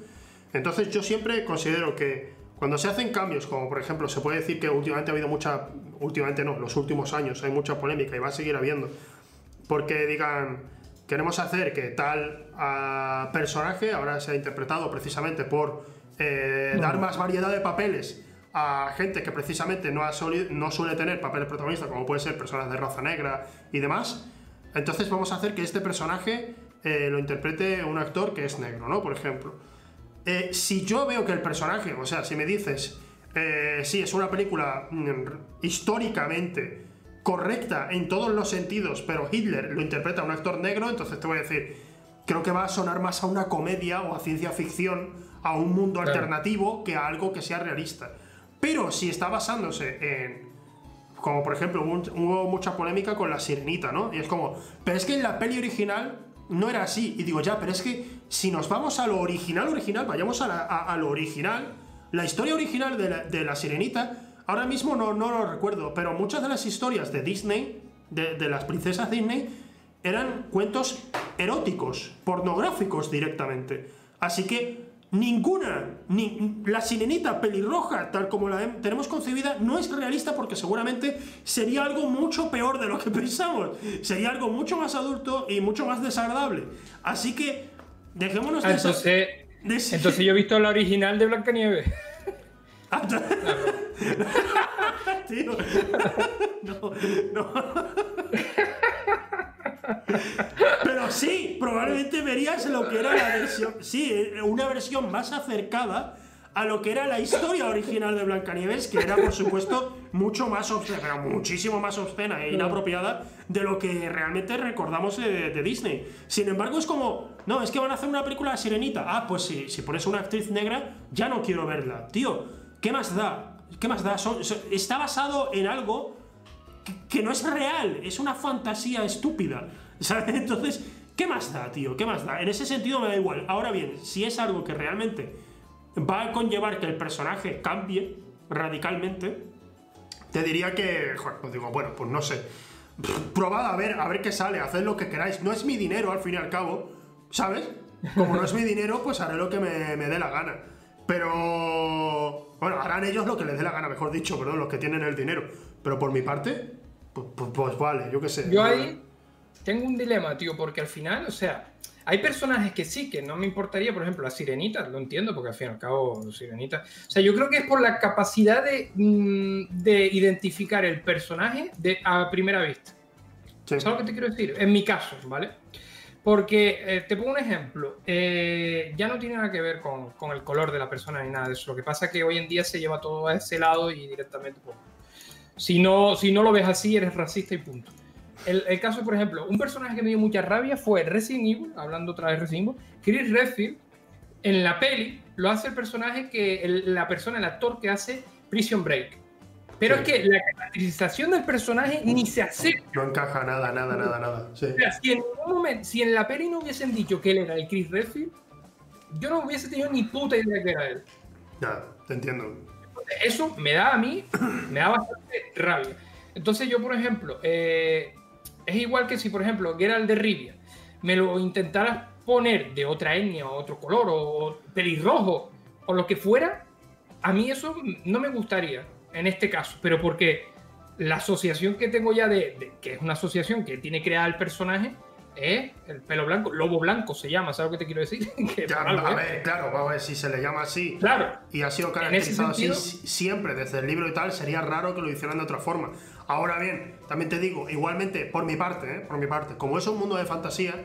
Entonces yo siempre considero que cuando se hacen cambios, como por ejemplo se puede decir que últimamente ha habido mucha, últimamente no, los últimos años hay mucha polémica y va a seguir habiendo, porque digan, queremos hacer que tal ah, personaje ahora sea interpretado precisamente por eh, dar más variedad de papeles a gente que precisamente no, ha no suele tener papeles protagonistas, como puede ser personas de raza negra y demás. Entonces vamos a hacer que este personaje eh, lo interprete un actor que es negro, ¿no? Por ejemplo. Eh, si yo veo que el personaje, o sea, si me dices, eh, sí, es una película mm, históricamente correcta en todos los sentidos, pero Hitler lo interpreta un actor negro, entonces te voy a decir, creo que va a sonar más a una comedia o a ciencia ficción, a un mundo Claro. alternativo, que a algo que sea realista. Pero si está basándose en, como por ejemplo, hubo, mucha polémica con la sirenita, ¿no? Y es como, pero es que en la peli original no era así. Y digo, ya, pero es que si nos vamos a lo original, original, vayamos a, lo original, la historia original de la, sirenita, ahora mismo no, no lo recuerdo, pero muchas de las historias de Disney, de las princesas Disney, eran cuentos eróticos, pornográficos directamente. Así que ninguna, ni, la sirenita pelirroja, tal como la tenemos concebida, no es realista porque seguramente sería algo mucho peor de lo que pensamos. Sería algo mucho más adulto y mucho más desagradable. Así que dejémonos Ah, de esa- entonces, de ese- entonces yo he visto la original de Blancanieves. Ah, Tío. No, no. Pero sí, probablemente verías lo que era la versión. Sí, una versión más acercada a lo que era la historia original de Blancanieves, que era, por supuesto, mucho más obscena, pero muchísimo más obscena e inapropiada de lo que realmente recordamos de, de Disney. Sin embargo, es como, no, es que van a hacer una película de Sirenita. Ah, pues sí, si pones una actriz negra, ya no quiero verla. Tío, ¿qué más da? ¿Qué más da? Está basado en algo que, no es real, es una fantasía estúpida. ¿Sabes? Entonces, ¿qué más da, tío? ¿Qué más da? En ese sentido me da igual. Ahora bien, si es algo que realmente va a conllevar que el personaje cambie radicalmente, te diría que, joder, pues digo, bueno, pues no sé. Probad a ver, a ver qué sale, haced lo que queráis. No es mi dinero, al fin y al cabo, ¿sabes? Como no es mi dinero, pues haré lo que me dé la gana. Pero, bueno, harán ellos lo que les dé la gana, mejor dicho, perdón, los que tienen el dinero. Pero por mi parte, pues, pues- pues vale, yo qué sé. Yo ahí tengo un dilema, tío, porque al final, o sea, hay personajes que sí, que no me importaría, por ejemplo, la sirenita, lo entiendo, porque al fin y al cabo, la sirenita. O sea, yo creo que es por la capacidad de, mm, de identificar el personaje de, a primera vista. Sí. ¿Sabes lo que te quiero decir? En mi caso, ¿vale? Porque eh, te pongo un ejemplo. eh, ya no tiene nada que ver con, con el color de la persona ni nada de eso. Lo que pasa es que hoy en día se lleva todo a ese lado y directamente, pues, si no, si no lo ves así, eres racista y punto. El, el caso, por ejemplo, un personaje que me dio mucha rabia fue Resident Evil, hablando otra vez de Resident Evil, Chris Redfield, en la peli, lo hace el personaje que, el- la persona, el actor que hace Prison Break. Pero Sí. es que la caracterización del personaje ni se acerca. No encaja nada, nada, nada, nada. Sí. O sea, si en, ningún momento- si en la peli no hubiesen dicho que él era el Chris Redfield, yo no hubiese tenido ni puta idea de que era él. Ya, te entiendo. Eso me da a mí, me da bastante rabia. Entonces yo, por ejemplo, eh, es igual que si, por ejemplo, Geralt de Rivia me lo intentaras poner de otra etnia o otro color o pelirrojo o lo que fuera, a mí eso no me gustaría en este caso, pero porque la asociación que tengo ya de, de- que es una asociación que tiene creada el personaje es el pelo blanco, lobo blanco se llama, ¿sabes lo que te quiero decir? Que Ya, algo, a ¿eh? ver, claro, vamos a ver si se le llama así. Claro, Y ha sido caracterizado así sentido- si- siempre desde el libro y tal, sería raro que lo hicieran de otra forma. Ahora bien, también te digo, igualmente, por mi parte, ¿eh? por mi parte, como es un mundo de fantasía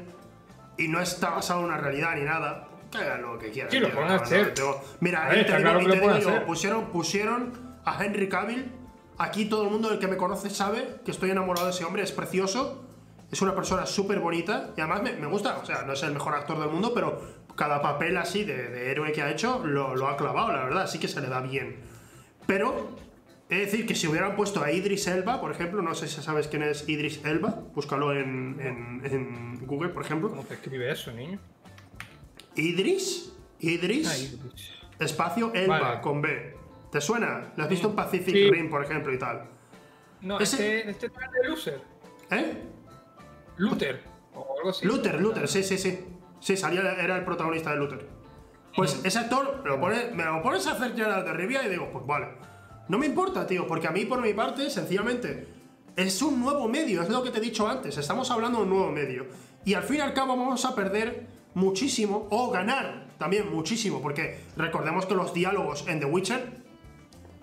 y no está basado en una realidad ni nada, que hagan lo que quieran. Sí, lo pueden hacer. Mira, ver, te digo, claro te digo pusieron, pusieron a Henry Cavill, aquí todo el mundo, el que me conoce sabe que estoy enamorado de ese hombre, es precioso, es una persona súper bonita y además me, me gusta, o sea, no es el mejor actor del mundo, pero cada papel así de, de héroe que ha hecho lo, lo ha clavado, la verdad, sí que se le da bien. Pero, es decir, que si hubieran puesto a Idris Elba, por ejemplo, no sé si sabes quién es Idris Elba, búscalo en, en- en Google, por ejemplo. ¿cómo te escribe eso, niño? Idris, Idris, Ahí. espacio Elba, Vale. con B. ¿Te suena? ¿Lo has visto en Pacific Sí. Rim, por ejemplo, y tal? No, Ese- este, este no es de Luther. ¿Eh? Luther. O algo así. Luther, Luther, sí, sí, sí. Sí, salía, era el protagonista de Luther. Pues ese actor me lo, pone- me lo pones a hacer Geralt de Rivia y digo, pues vale. No me importa, tío, porque a mí, por mi parte, sencillamente, es un nuevo medio, es lo que te he dicho antes. Estamos hablando de un nuevo medio. Y al fin y al cabo vamos a perder muchísimo, o ganar también muchísimo, porque recordemos que los diálogos en The Witcher,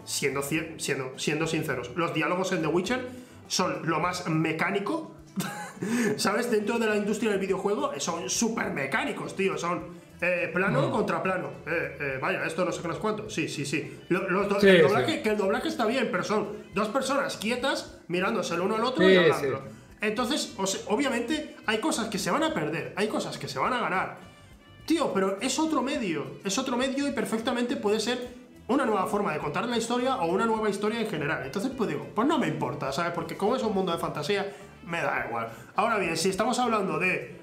siendo, siendo, siendo sinceros, los diálogos en The Witcher son lo más mecánico ¿Sabes? Dentro de la industria del videojuego son súper mecánicos, tío. Son eh, plano contra plano. Eh, eh, vaya, esto no sé qué no es cuánto. Sí, sí, sí. Los el sí. doblaje, Que el doblaje está bien, pero son dos personas quietas mirándose el uno al otro y hablando. Entonces, o sea, obviamente, hay cosas que se van a perder, hay cosas que se van a ganar. Tío, pero es otro medio. Es otro medio y perfectamente puede ser una nueva forma de contar la historia o una nueva historia en general. Entonces, pues digo, pues no me importa, ¿sabes? Porque como es un mundo de fantasía, me da igual. Ahora bien, si estamos hablando de.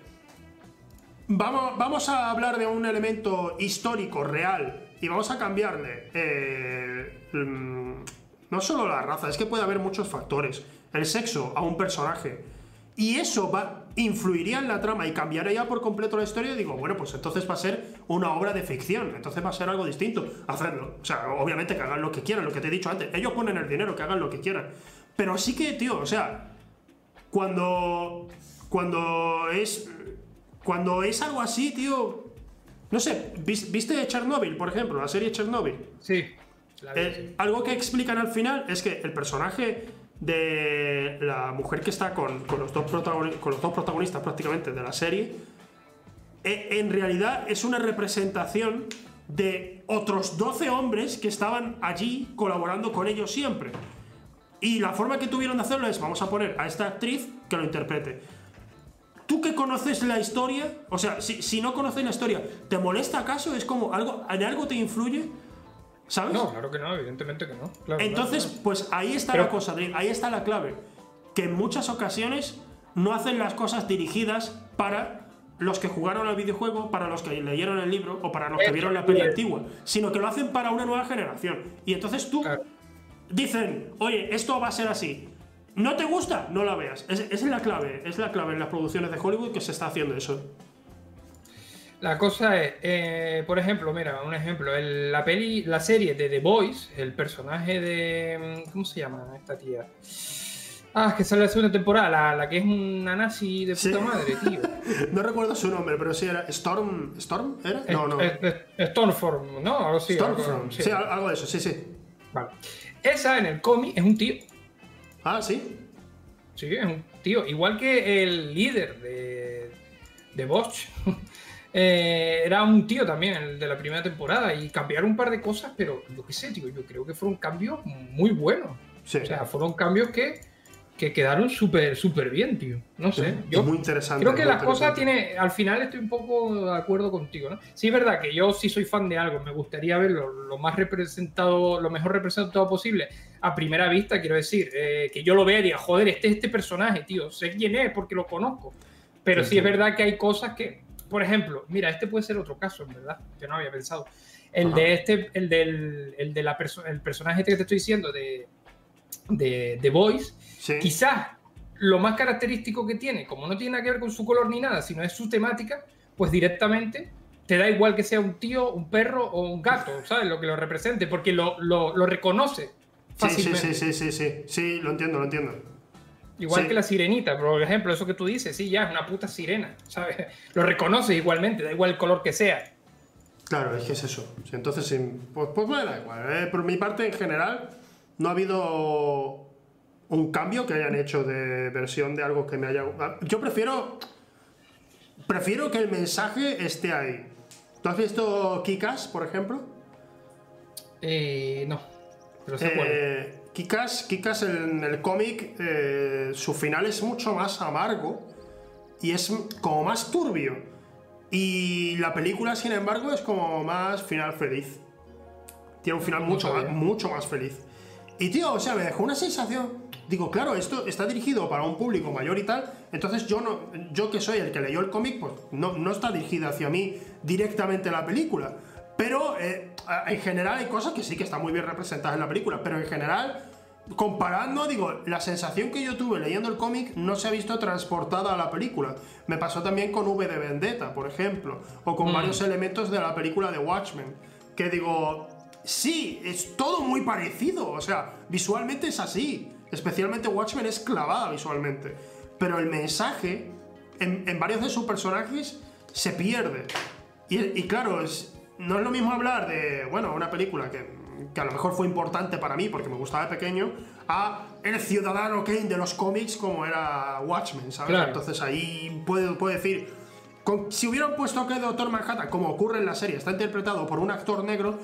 Vamos, vamos a hablar de un elemento histórico, real, y vamos a cambiarle. eh, mm, no solo la raza, es que puede haber muchos factores. El sexo a un personaje. Y eso va, influiría en la trama y cambiaría por completo la historia. Digo, bueno, pues entonces va a ser una obra de ficción. Entonces va a ser algo distinto. Hacerlo. O sea, obviamente que hagan lo que quieran, lo que te he dicho antes. Ellos ponen el dinero, que hagan lo que quieran. Pero sí que, tío, o sea, cuando. Cuando es. Cuando es algo así, tío. No sé, ¿vis- ¿viste Chernobyl, por ejemplo? La serie Chernobyl. Sí. la vi, Eh, sí. algo que explican al final es que el personaje de la mujer que está con, con los, dos con los dos protagonistas prácticamente de la serie, eh, en realidad es una representación de otros 12 hombres que estaban allí colaborando con ellos siempre. Y la forma que tuvieron de hacerlo es, vamos a poner a esta actriz que lo interprete. Tú que conoces la historia, o sea, si, si no conoces la historia, ¿te molesta acaso? ¿Es como algo, en algo te influye? ¿Sabes? No, claro que no, evidentemente que no. Claro, Entonces, claro, pues ahí está Pero- la cosa, ahí está la clave. Que en muchas ocasiones no hacen las cosas dirigidas para los que jugaron al videojuego, para los que leyeron el libro o para los que Eso, vieron la peli bien. antigua, sino que lo hacen para una nueva generación. Y entonces tú dicen, oye, esto va a ser así. ¿No te gusta? No la veas. Es- Esa es la clave, es la clave en las producciones de Hollywood que se está haciendo eso. La cosa es, eh, por ejemplo, mira, un ejemplo, el- la peli, la serie de The Boys, el personaje de. ¿Cómo se llama esta tía? Ah, es que sale la segunda temporada, la, la que es una nazi de Sí. puta madre, tío. No recuerdo su nombre, pero sí era Storm. ¿Storm? ¿Era? No, no. Stormform, ¿no? Algo así. Stormfront. sí. Sí, al- algo de eso, sí, sí. Vale. Esa en el cómic es un tío. Ah, sí. Sí, es un tío. Igual que el líder de, de Bosch. eh, era un tío también, el de la primera temporada. Y cambiaron un par de cosas, pero yo qué sé, tío. Yo creo que fueron cambios muy buenos. Sí. O sea, fueron cambios que que quedaron súper, súper bien, tío. No sé. Yo es muy interesante. creo que cosas interesante. tiene. Al final estoy un poco de acuerdo contigo, ¿no? Sí, es verdad que yo sí soy fan de algo. Me gustaría verlo lo más representado, lo mejor representado posible a primera vista. Quiero decir, eh, que yo lo vea y diga, joder, este es este personaje, tío. Sé quién es porque lo conozco. Pero sí, sí. es verdad que hay cosas que. Por ejemplo, mira, este puede ser otro caso, en verdad, que no había pensado. El Ajá. de este, el del el de la perso- el personaje este que te estoy diciendo de, de, de Voice, Sí. quizás lo más característico que tiene, como no tiene nada que ver con su color ni nada, sino es su temática, pues directamente te da igual que sea un tío, un perro o un gato, ¿sabes? Lo que lo represente, porque lo, lo, lo reconoce Sí, sí, fácilmente. sí, sí, sí, sí. Sí, lo entiendo, lo entiendo. Igual Sí. que la sirenita, por ejemplo, eso que tú dices, sí, ya es una puta sirena, ¿sabes? Lo reconoces igualmente, da igual el color que sea. Claro, es que es eso. Entonces, pues, pues me da igual. ¿eh? Por mi parte, en general, no ha habido un cambio que hayan hecho de versión de algo que me haya... Yo prefiero... Prefiero que el mensaje esté ahí. ¿Tú has visto Kikas, por ejemplo? Eh, no, pero sé. Eh, Kikas, Kikas en el cómic, eh, su final es mucho más amargo y es como más turbio. Y la película, sin embargo, es como más final feliz. Tiene un final mucho más, mucho más feliz. Y tío, o sea, me dejó una sensación. Digo, claro, esto está dirigido para un público mayor y tal. Entonces yo no, yo que soy el que leyó el cómic, pues no, no está dirigida hacia mí directamente la película. Pero eh, en general hay cosas que sí que están muy bien representadas en la película. Pero en general, comparando, digo, la sensación que yo tuve leyendo el cómic no se ha visto transportada a la película. Me pasó también con V de Vendetta, por ejemplo, o con Mm. varios elementos de la película de Watchmen, que digo, sí, es todo muy parecido, o sea, visualmente es así, especialmente Watchmen es clavada visualmente, pero el mensaje en, en varios de sus personajes se pierde. Y, y claro, es, no es lo mismo hablar de, bueno, una película que, que a lo mejor fue importante para mí porque me gustaba de pequeño, a el ciudadano Kane de los cómics como era Watchmen, ¿sabes? Claro. Entonces ahí puedo, puedo decir, con- si hubieran puesto que Doctor Manhattan, como ocurre en la serie, está interpretado por un actor negro,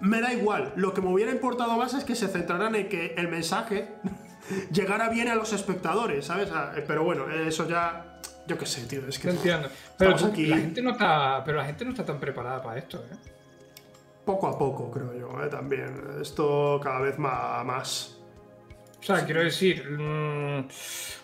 me da igual. Lo que me hubiera importado más es que se centraran en que el mensaje llegara bien a los espectadores, ¿sabes? Pero bueno, eso ya. Yo qué sé, tío. Es que entiendo. Pero tú- aquí la gente no está, pero la gente no está tan preparada para esto, ¿eh? poco a poco, creo yo, ¿eh? también. Esto cada vez más. O sea, quiero decir, mm,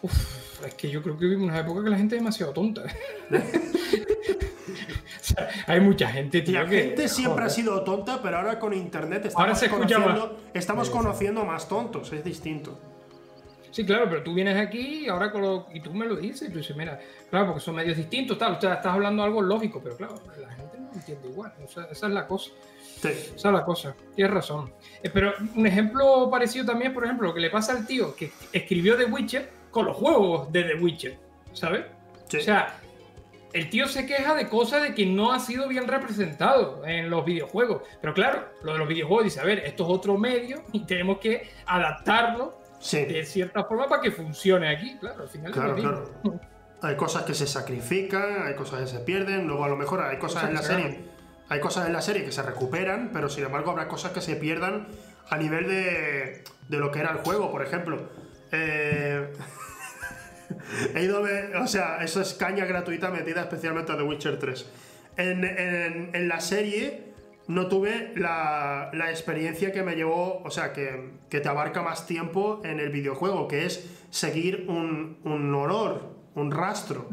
uf, es que yo creo que vivimos una época que la gente es demasiado tonta. o sea, hay mucha gente, tío, La que, gente siempre ha sido tonta, pero ahora con internet estamos, Ahora se conociendo, estamos conociendo más tontos, es distinto. Sí, claro, pero tú vienes aquí y ahora con lo- y tú me lo dices y tú dices, mira, claro, porque son medios distintos, tal, o sea, estás hablando algo lógico, pero claro, la gente no entiende igual, o sea, esa es la cosa. Sí. Esa es la cosa, tienes razón. Eh, pero un ejemplo parecido también, por ejemplo, lo que le pasa al tío que escribió The Witcher con los juegos de The Witcher, ¿sabes? Sí. O sea, el tío se queja de cosas de que no ha sido bien representado en los videojuegos. Pero claro, lo de los videojuegos dice, a ver, esto es otro medio y tenemos que adaptarlo Sí. de cierta forma para que funcione aquí. Claro, al final Claro, es claro. Hay cosas que se sacrifican, hay cosas que se pierden, luego a lo mejor hay cosas en la serie, hay cosas en la serie que se recuperan, pero sin embargo habrá cosas que se pierdan a nivel de, de lo que era el juego, por ejemplo. Eh, he ido a ver, o sea, eso es caña gratuita metida especialmente a The Witcher 3. En, en- en la serie no tuve la, la experiencia que me llevó, o sea, que, que te abarca más tiempo en el videojuego, que es seguir un, un olor, un rastro.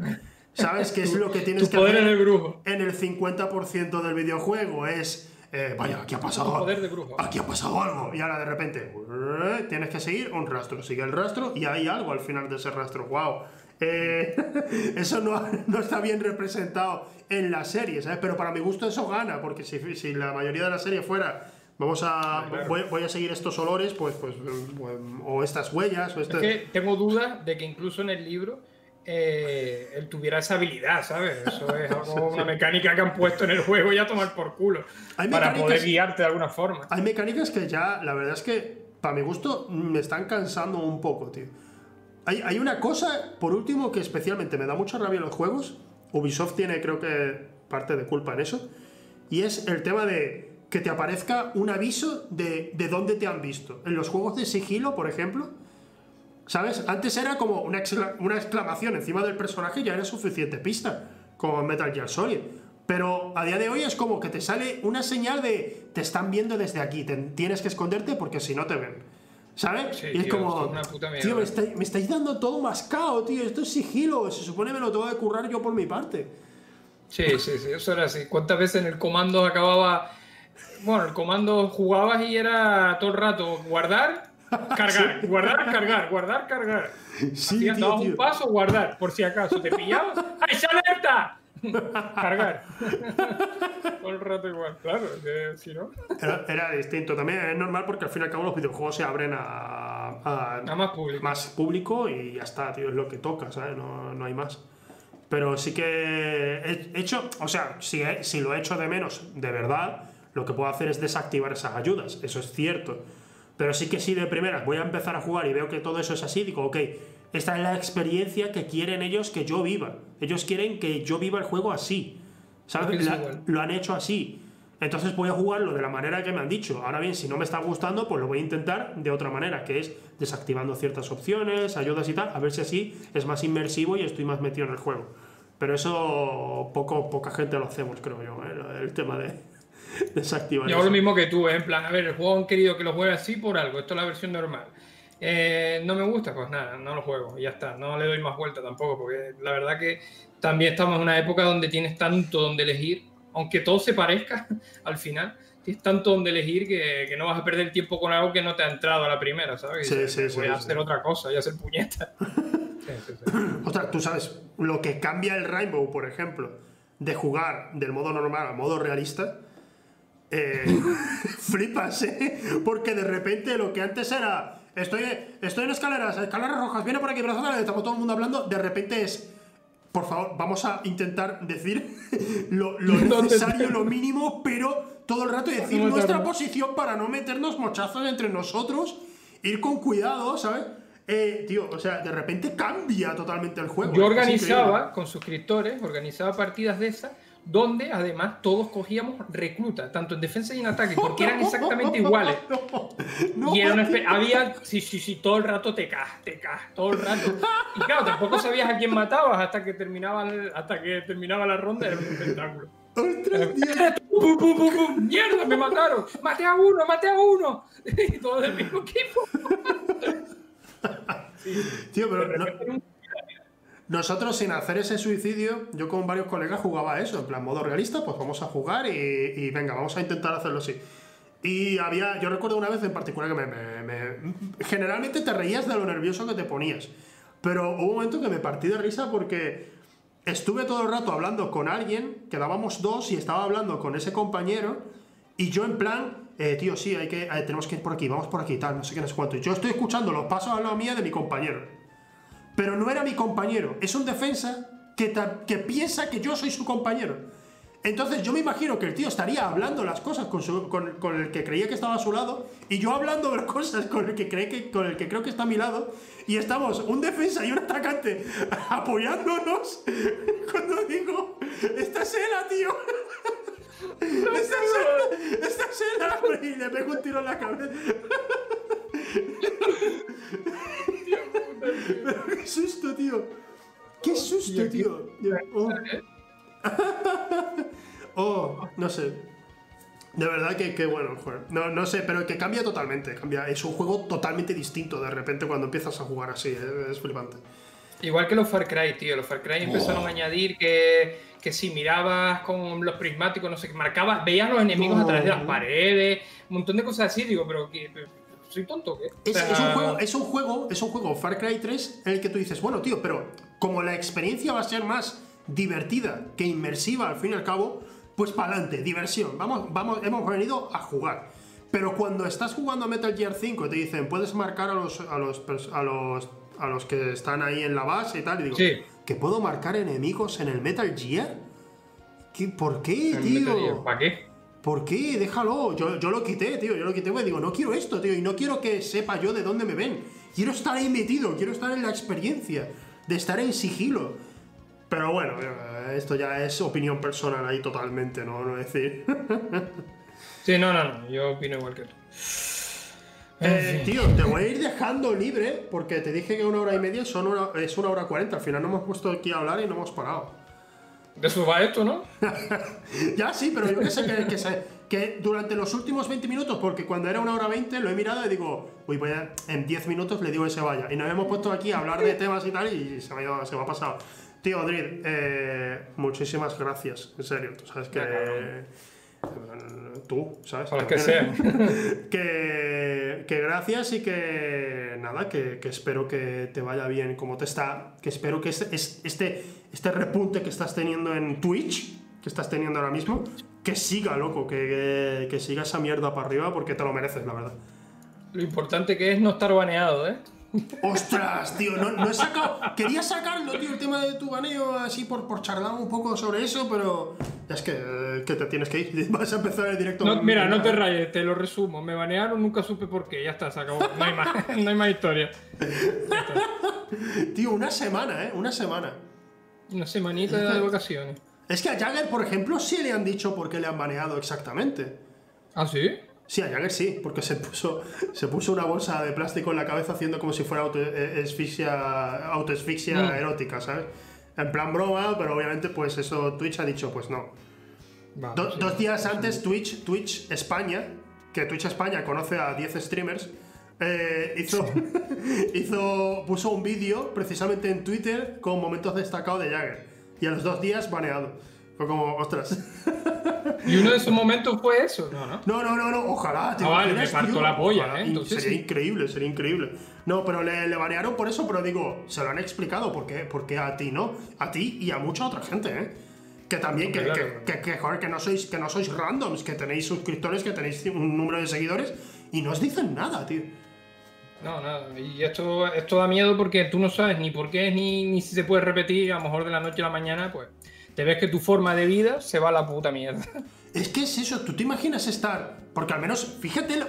¿Sabes? qué es lo que tienes que hacer de brujo. en el 50% del videojuego. Es, eh, vaya, aquí ha pasado Tu poder de brujo. Aquí ha pasado algo. Y ahora de repente, eh, tienes que seguir un rastro. Sigue el rastro y hay algo al final de ese rastro. ¡Wow! Eh, eso no, no está bien representado en la serie, ¿sabes? Pero para mi gusto eso gana, porque si, si la mayoría de la serie fuera, vamos a, Claro. voy, voy a seguir estos olores, pues, pues, pues, o estas huellas, o Es este... que tengo dudas de que incluso en el libro eh, él tuviera esa habilidad, ¿sabes? Eso es algo, una mecánica que han puesto en el juego y a tomar por culo. Para poder guiarte de alguna forma. Hay mecánicas que ya, la verdad es que, para mi gusto, me están cansando un poco, tío. Hay, una cosa, por último, que especialmente me da mucha rabia en los juegos. Ubisoft tiene, creo que, parte de culpa en eso. Y es el tema de que te aparezca un aviso de, de dónde te han visto. En los juegos de sigilo, por ejemplo, ¿Sabes? Antes era como una, una exclamación encima del personaje y ya era suficiente pista, como en Metal Gear Solid. Pero a día de hoy es como que te sale una señal de te están viendo desde aquí, tienes que esconderte porque si no te ven. ¿Sabes? Sí, y es tío, como, es una puta mierda. tío, me estáis, me estáis dando todo mascado, tío, esto es sigilo, se supone me lo tengo que currar yo por mi parte. Sí, sí, sí, eso era así. ¿Cuántas veces en el comando acababa... Bueno, el comando jugabas y era todo el rato guardar, cargar, guardar, cargar, guardar, cargar. Sí, Hacías, tío, dabas tío. un paso, guardar, por si acaso. ¿Te pillabas? ¡Ay, se alerta! Cargar. Todo el rato igual, claro, que si no. Era, era distinto. También es normal porque al fin y al cabo los videojuegos se abren a, a- A más público. más público y ya está, tío, es lo que toca, ¿sabes? No, no hay más. Pero sí que he hecho, o sea, si, he- si lo he hecho de menos, de verdad, lo que puedo hacer es desactivar esas ayudas, eso es cierto. Pero sí que sí de primeras voy a empezar a jugar y veo que todo eso es así, digo, ok, esta es la experiencia que quieren ellos que yo viva. Ellos quieren que yo viva el juego así. ¿Sabes? La- lo han hecho así. Entonces voy a jugarlo de la manera que me han dicho. Ahora bien, si no me está gustando, pues lo voy a intentar de otra manera, que es desactivando ciertas opciones, ayudas y tal, a ver si así es más inmersivo y estoy más metido en el juego. Pero eso poco, poca gente lo hacemos, creo yo, ¿eh? el tema de desactivar Yo eso. lo mismo que tú, ¿eh? en plan, a ver, el juego han querido que lo juegue así por algo, esto es la versión normal. Eh, no me gusta, pues nada, no lo juego, y ya está, no le doy más vuelta tampoco, porque la verdad que también estamos en una época donde tienes tanto donde elegir, aunque todo se parezca al final, tienes tanto donde elegir que, que no vas a perder tiempo con algo que no te ha entrado a la primera, ¿sabes? Sí, sí, voy sí, a hacer otra cosa, voy a hacer puñeta. Sí, sí, sí. Ostras, tú sabes, lo que cambia el Rainbow, por ejemplo, de jugar del modo normal al modo realista, eh, flipas, ¿eh? Porque de repente lo que antes era, estoy, estoy en escaleras, escaleras rojas, viene por aquí, brazos, estamos todo el mundo hablando, de repente es, por favor, vamos a intentar decir lo, lo ¿Dónde necesario, lo mínimo, pero todo el rato decir No nuestra posición para no meternos mochazos entre nosotros, ir con cuidado, ¿sabes? Eh, tío, o sea, de repente cambia totalmente el juego. Yo organizaba con suscriptores, organizaba partidas de esas, donde además todos cogíamos recluta, tanto en defensa y en ataque, porque eran exactamente iguales. No, no, Y era una había, sí, sí, sí, todo el rato te cagas, te cagas, todo el rato. Y claro, tampoco sabías a quién matabas hasta que terminaba, hasta que terminaba la ronda, era un espectáculo. ¡Pum, pum, pum, pum! ¡Mierda, me mataron! ¡Maté a uno, maté a uno! Y todo del mismo equipo. Tío, pero no- nosotros sin hacer ese suicidio, yo con varios colegas jugaba eso, en plan modo realista, pues vamos a jugar y, venga, vamos a intentar hacerlo así. Y había, yo recuerdo una vez en particular que me, me- me- generalmente te reías de lo nervioso que te ponías, pero hubo un momento que me partí de risa porque estuve todo el rato hablando con alguien, quedábamos dos y estaba hablando con ese compañero y yo en plan, eh, tío, sí, hay que, eh, tenemos que ir por aquí, vamos por aquí, tal, no sé qué, no sé cuánto. Yo estoy escuchando los pasos a la mía de mi compañero. Pero no era mi compañero, es un defensa que, que piensa que yo soy su compañero. Entonces yo me imagino que el tío estaría hablando las cosas con, su- con- con el que creía que estaba a su lado y yo hablando las cosas con el que, cree que, con el que creo que está a mi lado y estamos un defensa y un atacante apoyándonos cuando digo, esta es Ela, tío. Esta es Ela, esta es Ela", y le pego un tiro en la cabeza. Pero qué susto, tío. Qué susto, tío. Oh. Oh, no sé. De verdad que, que bueno, joder. No, no sé, pero que cambia totalmente. Cambia. Es un juego totalmente distinto de repente cuando empiezas a jugar así. Es, es flipante. Igual que los Far Cry, tío. Los Far Cry empezaron a añadir que, que si mirabas con los prismáticos, no sé qué, marcabas, veías los enemigos a través de las paredes, un montón de cosas así. Digo, pero que soy tonto, o ¿qué? Es, O sea, es un juego, es un juego, es un juego Far Cry 3 en el que tú dices, bueno, tío, pero como la experiencia va a ser más divertida que inmersiva al fin y al cabo, pues para adelante, diversión. Vamos, vamos, hemos venido a jugar. Pero cuando estás jugando a Metal Gear 5 y te dicen, puedes marcar a los, a los, a los, a los que están ahí en la base y tal, y digo, Sí. ¿que puedo marcar enemigos en el Metal Gear? ¿Qué, ¿Por qué, el tío? ¿Para qué? ¿Por qué? Déjalo. Yo, yo lo quité, tío. Yo lo quité porque digo, no quiero esto, tío. Y no quiero que sepa yo de dónde me ven. Quiero estar ahí metido. Quiero estar en la experiencia. De estar en sigilo. Pero bueno, esto ya es opinión personal ahí totalmente, ¿no? No decir. Sí, no, no, no. Yo opino igual que tú. Eh, tío, te voy a ir dejando libre porque te dije que una hora y media son una- es una hora cuarenta. Al final no hemos puesto aquí a hablar y no hemos parado. De eso va esto, ¿no? Ya sí, pero yo que sé que, que se- que durante los últimos 20 minutos, porque cuando era una hora 20 lo he mirado y digo, uy, voy a- en 10 minutos le digo que se vaya. Y nos hemos puesto aquí a hablar de temas y tal y se me ha, ido- se me ha pasado. Tío, Odrid, eh, muchísimas gracias, en serio. Tú sabes que... Ya, Tú, ¿sabes? A los que sean. que, que gracias y que nada, que, que espero que te vaya bien como te está, que espero que este, es- este, este repunte que estás teniendo en Twitch, que estás teniendo ahora mismo, que siga, loco, que, que, que siga esa mierda para arriba porque te lo mereces, la verdad. Lo importante que es no estar baneado, ¿eh? ¡Ostras, tío! No, no he sacado. Quería sacarlo, tío, el tema de tu baneo, así por, por charlar un poco sobre eso, pero. Es que, eh, que te tienes que ir. Vas a empezar el directo. No, mira, no te rayes, te lo resumo. Me banearon, nunca supe por qué. Ya está, se acabó. No hay más, no hay más historia. Tío, una semana, ¿eh? Una semana. Una semanita de vacaciones. Es que a Jagger, por ejemplo, sí le han dicho por qué le han baneado exactamente. ¿Ah, sí? Sí, a Jagger sí, porque se puso, se puso una bolsa de plástico en la cabeza haciendo como si fuera auto, eh, asfixia, autoasfixia Mm. erótica, ¿sabes? En plan broma, pero obviamente pues eso Twitch ha dicho pues no. Vale, Do- sí. Dos días antes Twitch, Twitch España, que Twitch España conoce a 10 streamers, eh, hizo, hizo, puso un vídeo precisamente en Twitter con momentos destacados de Jagger. Y a los dos días baneado. Fue como, ostras. Y uno de esos momentos fue eso, ¿no? ¿no? No, no, no, no, ojalá. ¿te Ah, vale, me parto tío? la polla, Ojalá. ¿eh? Entonces sería sí. increíble, sería increíble. No, pero le, le banearon por eso, pero digo, se lo han explicado, ¿por qué? Porque a ti no, a ti y a mucha otra gente, ¿eh? Que también, que, Claro. que, que, que, joder, que no sois, que no sois randoms, que tenéis suscriptores, que tenéis un número de seguidores y no os dicen nada, tío. No, nada. Y esto, esto da miedo porque tú no sabes ni por qué ni, ni si se puede repetir. A lo mejor de la noche a la mañana, pues te ves que tu forma de vida se va a la puta mierda. Es que es eso, tú te imaginas estar. Porque al menos, fíjate lo,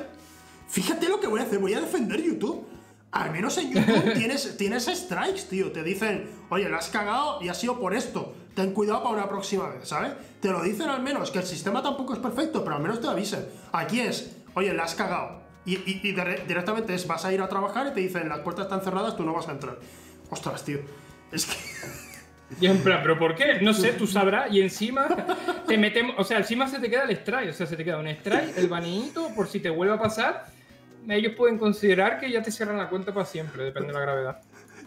fíjate lo que voy a hacer, voy a defender YouTube. Al menos en YouTube tienes, tienes strikes, tío. Te dicen, oye, la has cagado y ha sido por esto. Ten cuidado para una próxima vez, ¿sabes? Te lo dicen al menos, que el sistema tampoco es perfecto, pero al menos te avisen. Aquí es, oye, la has cagado. Y, y- y dire- directamente es, vas a ir a trabajar y te dicen, las puertas están cerradas, tú no vas a entrar. Ostras, tío. Es que. Y en plan, ¿pero por qué? No sé, tú sabrás. Y encima te metemos. O sea, encima se te queda el strike. O sea, se te queda un strike, el baneíto, por si te vuelve a pasar. Ellos pueden considerar que ya te cierran la cuenta para siempre, depende de la gravedad.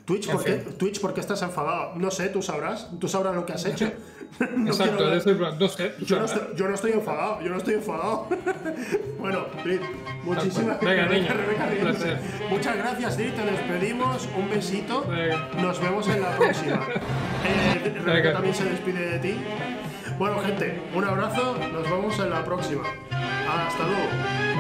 Twitch, ¿por qué. Twitch, ¿por qué estás enfadado? No sé, tú sabrás. Tú sabrás lo que has hecho. No Exacto, en plan, no sé. Yo no, estoy, yo no estoy enfadado, yo no estoy enfadado. bueno, muchísimas Venga, Rebeca placer. Muchas gracias, Drit, te despedimos. Un besito. Nos vemos en la próxima. Eh, Rebeca también se despide de ti. Bueno, gente, un abrazo. Nos vemos en la próxima. Hasta luego.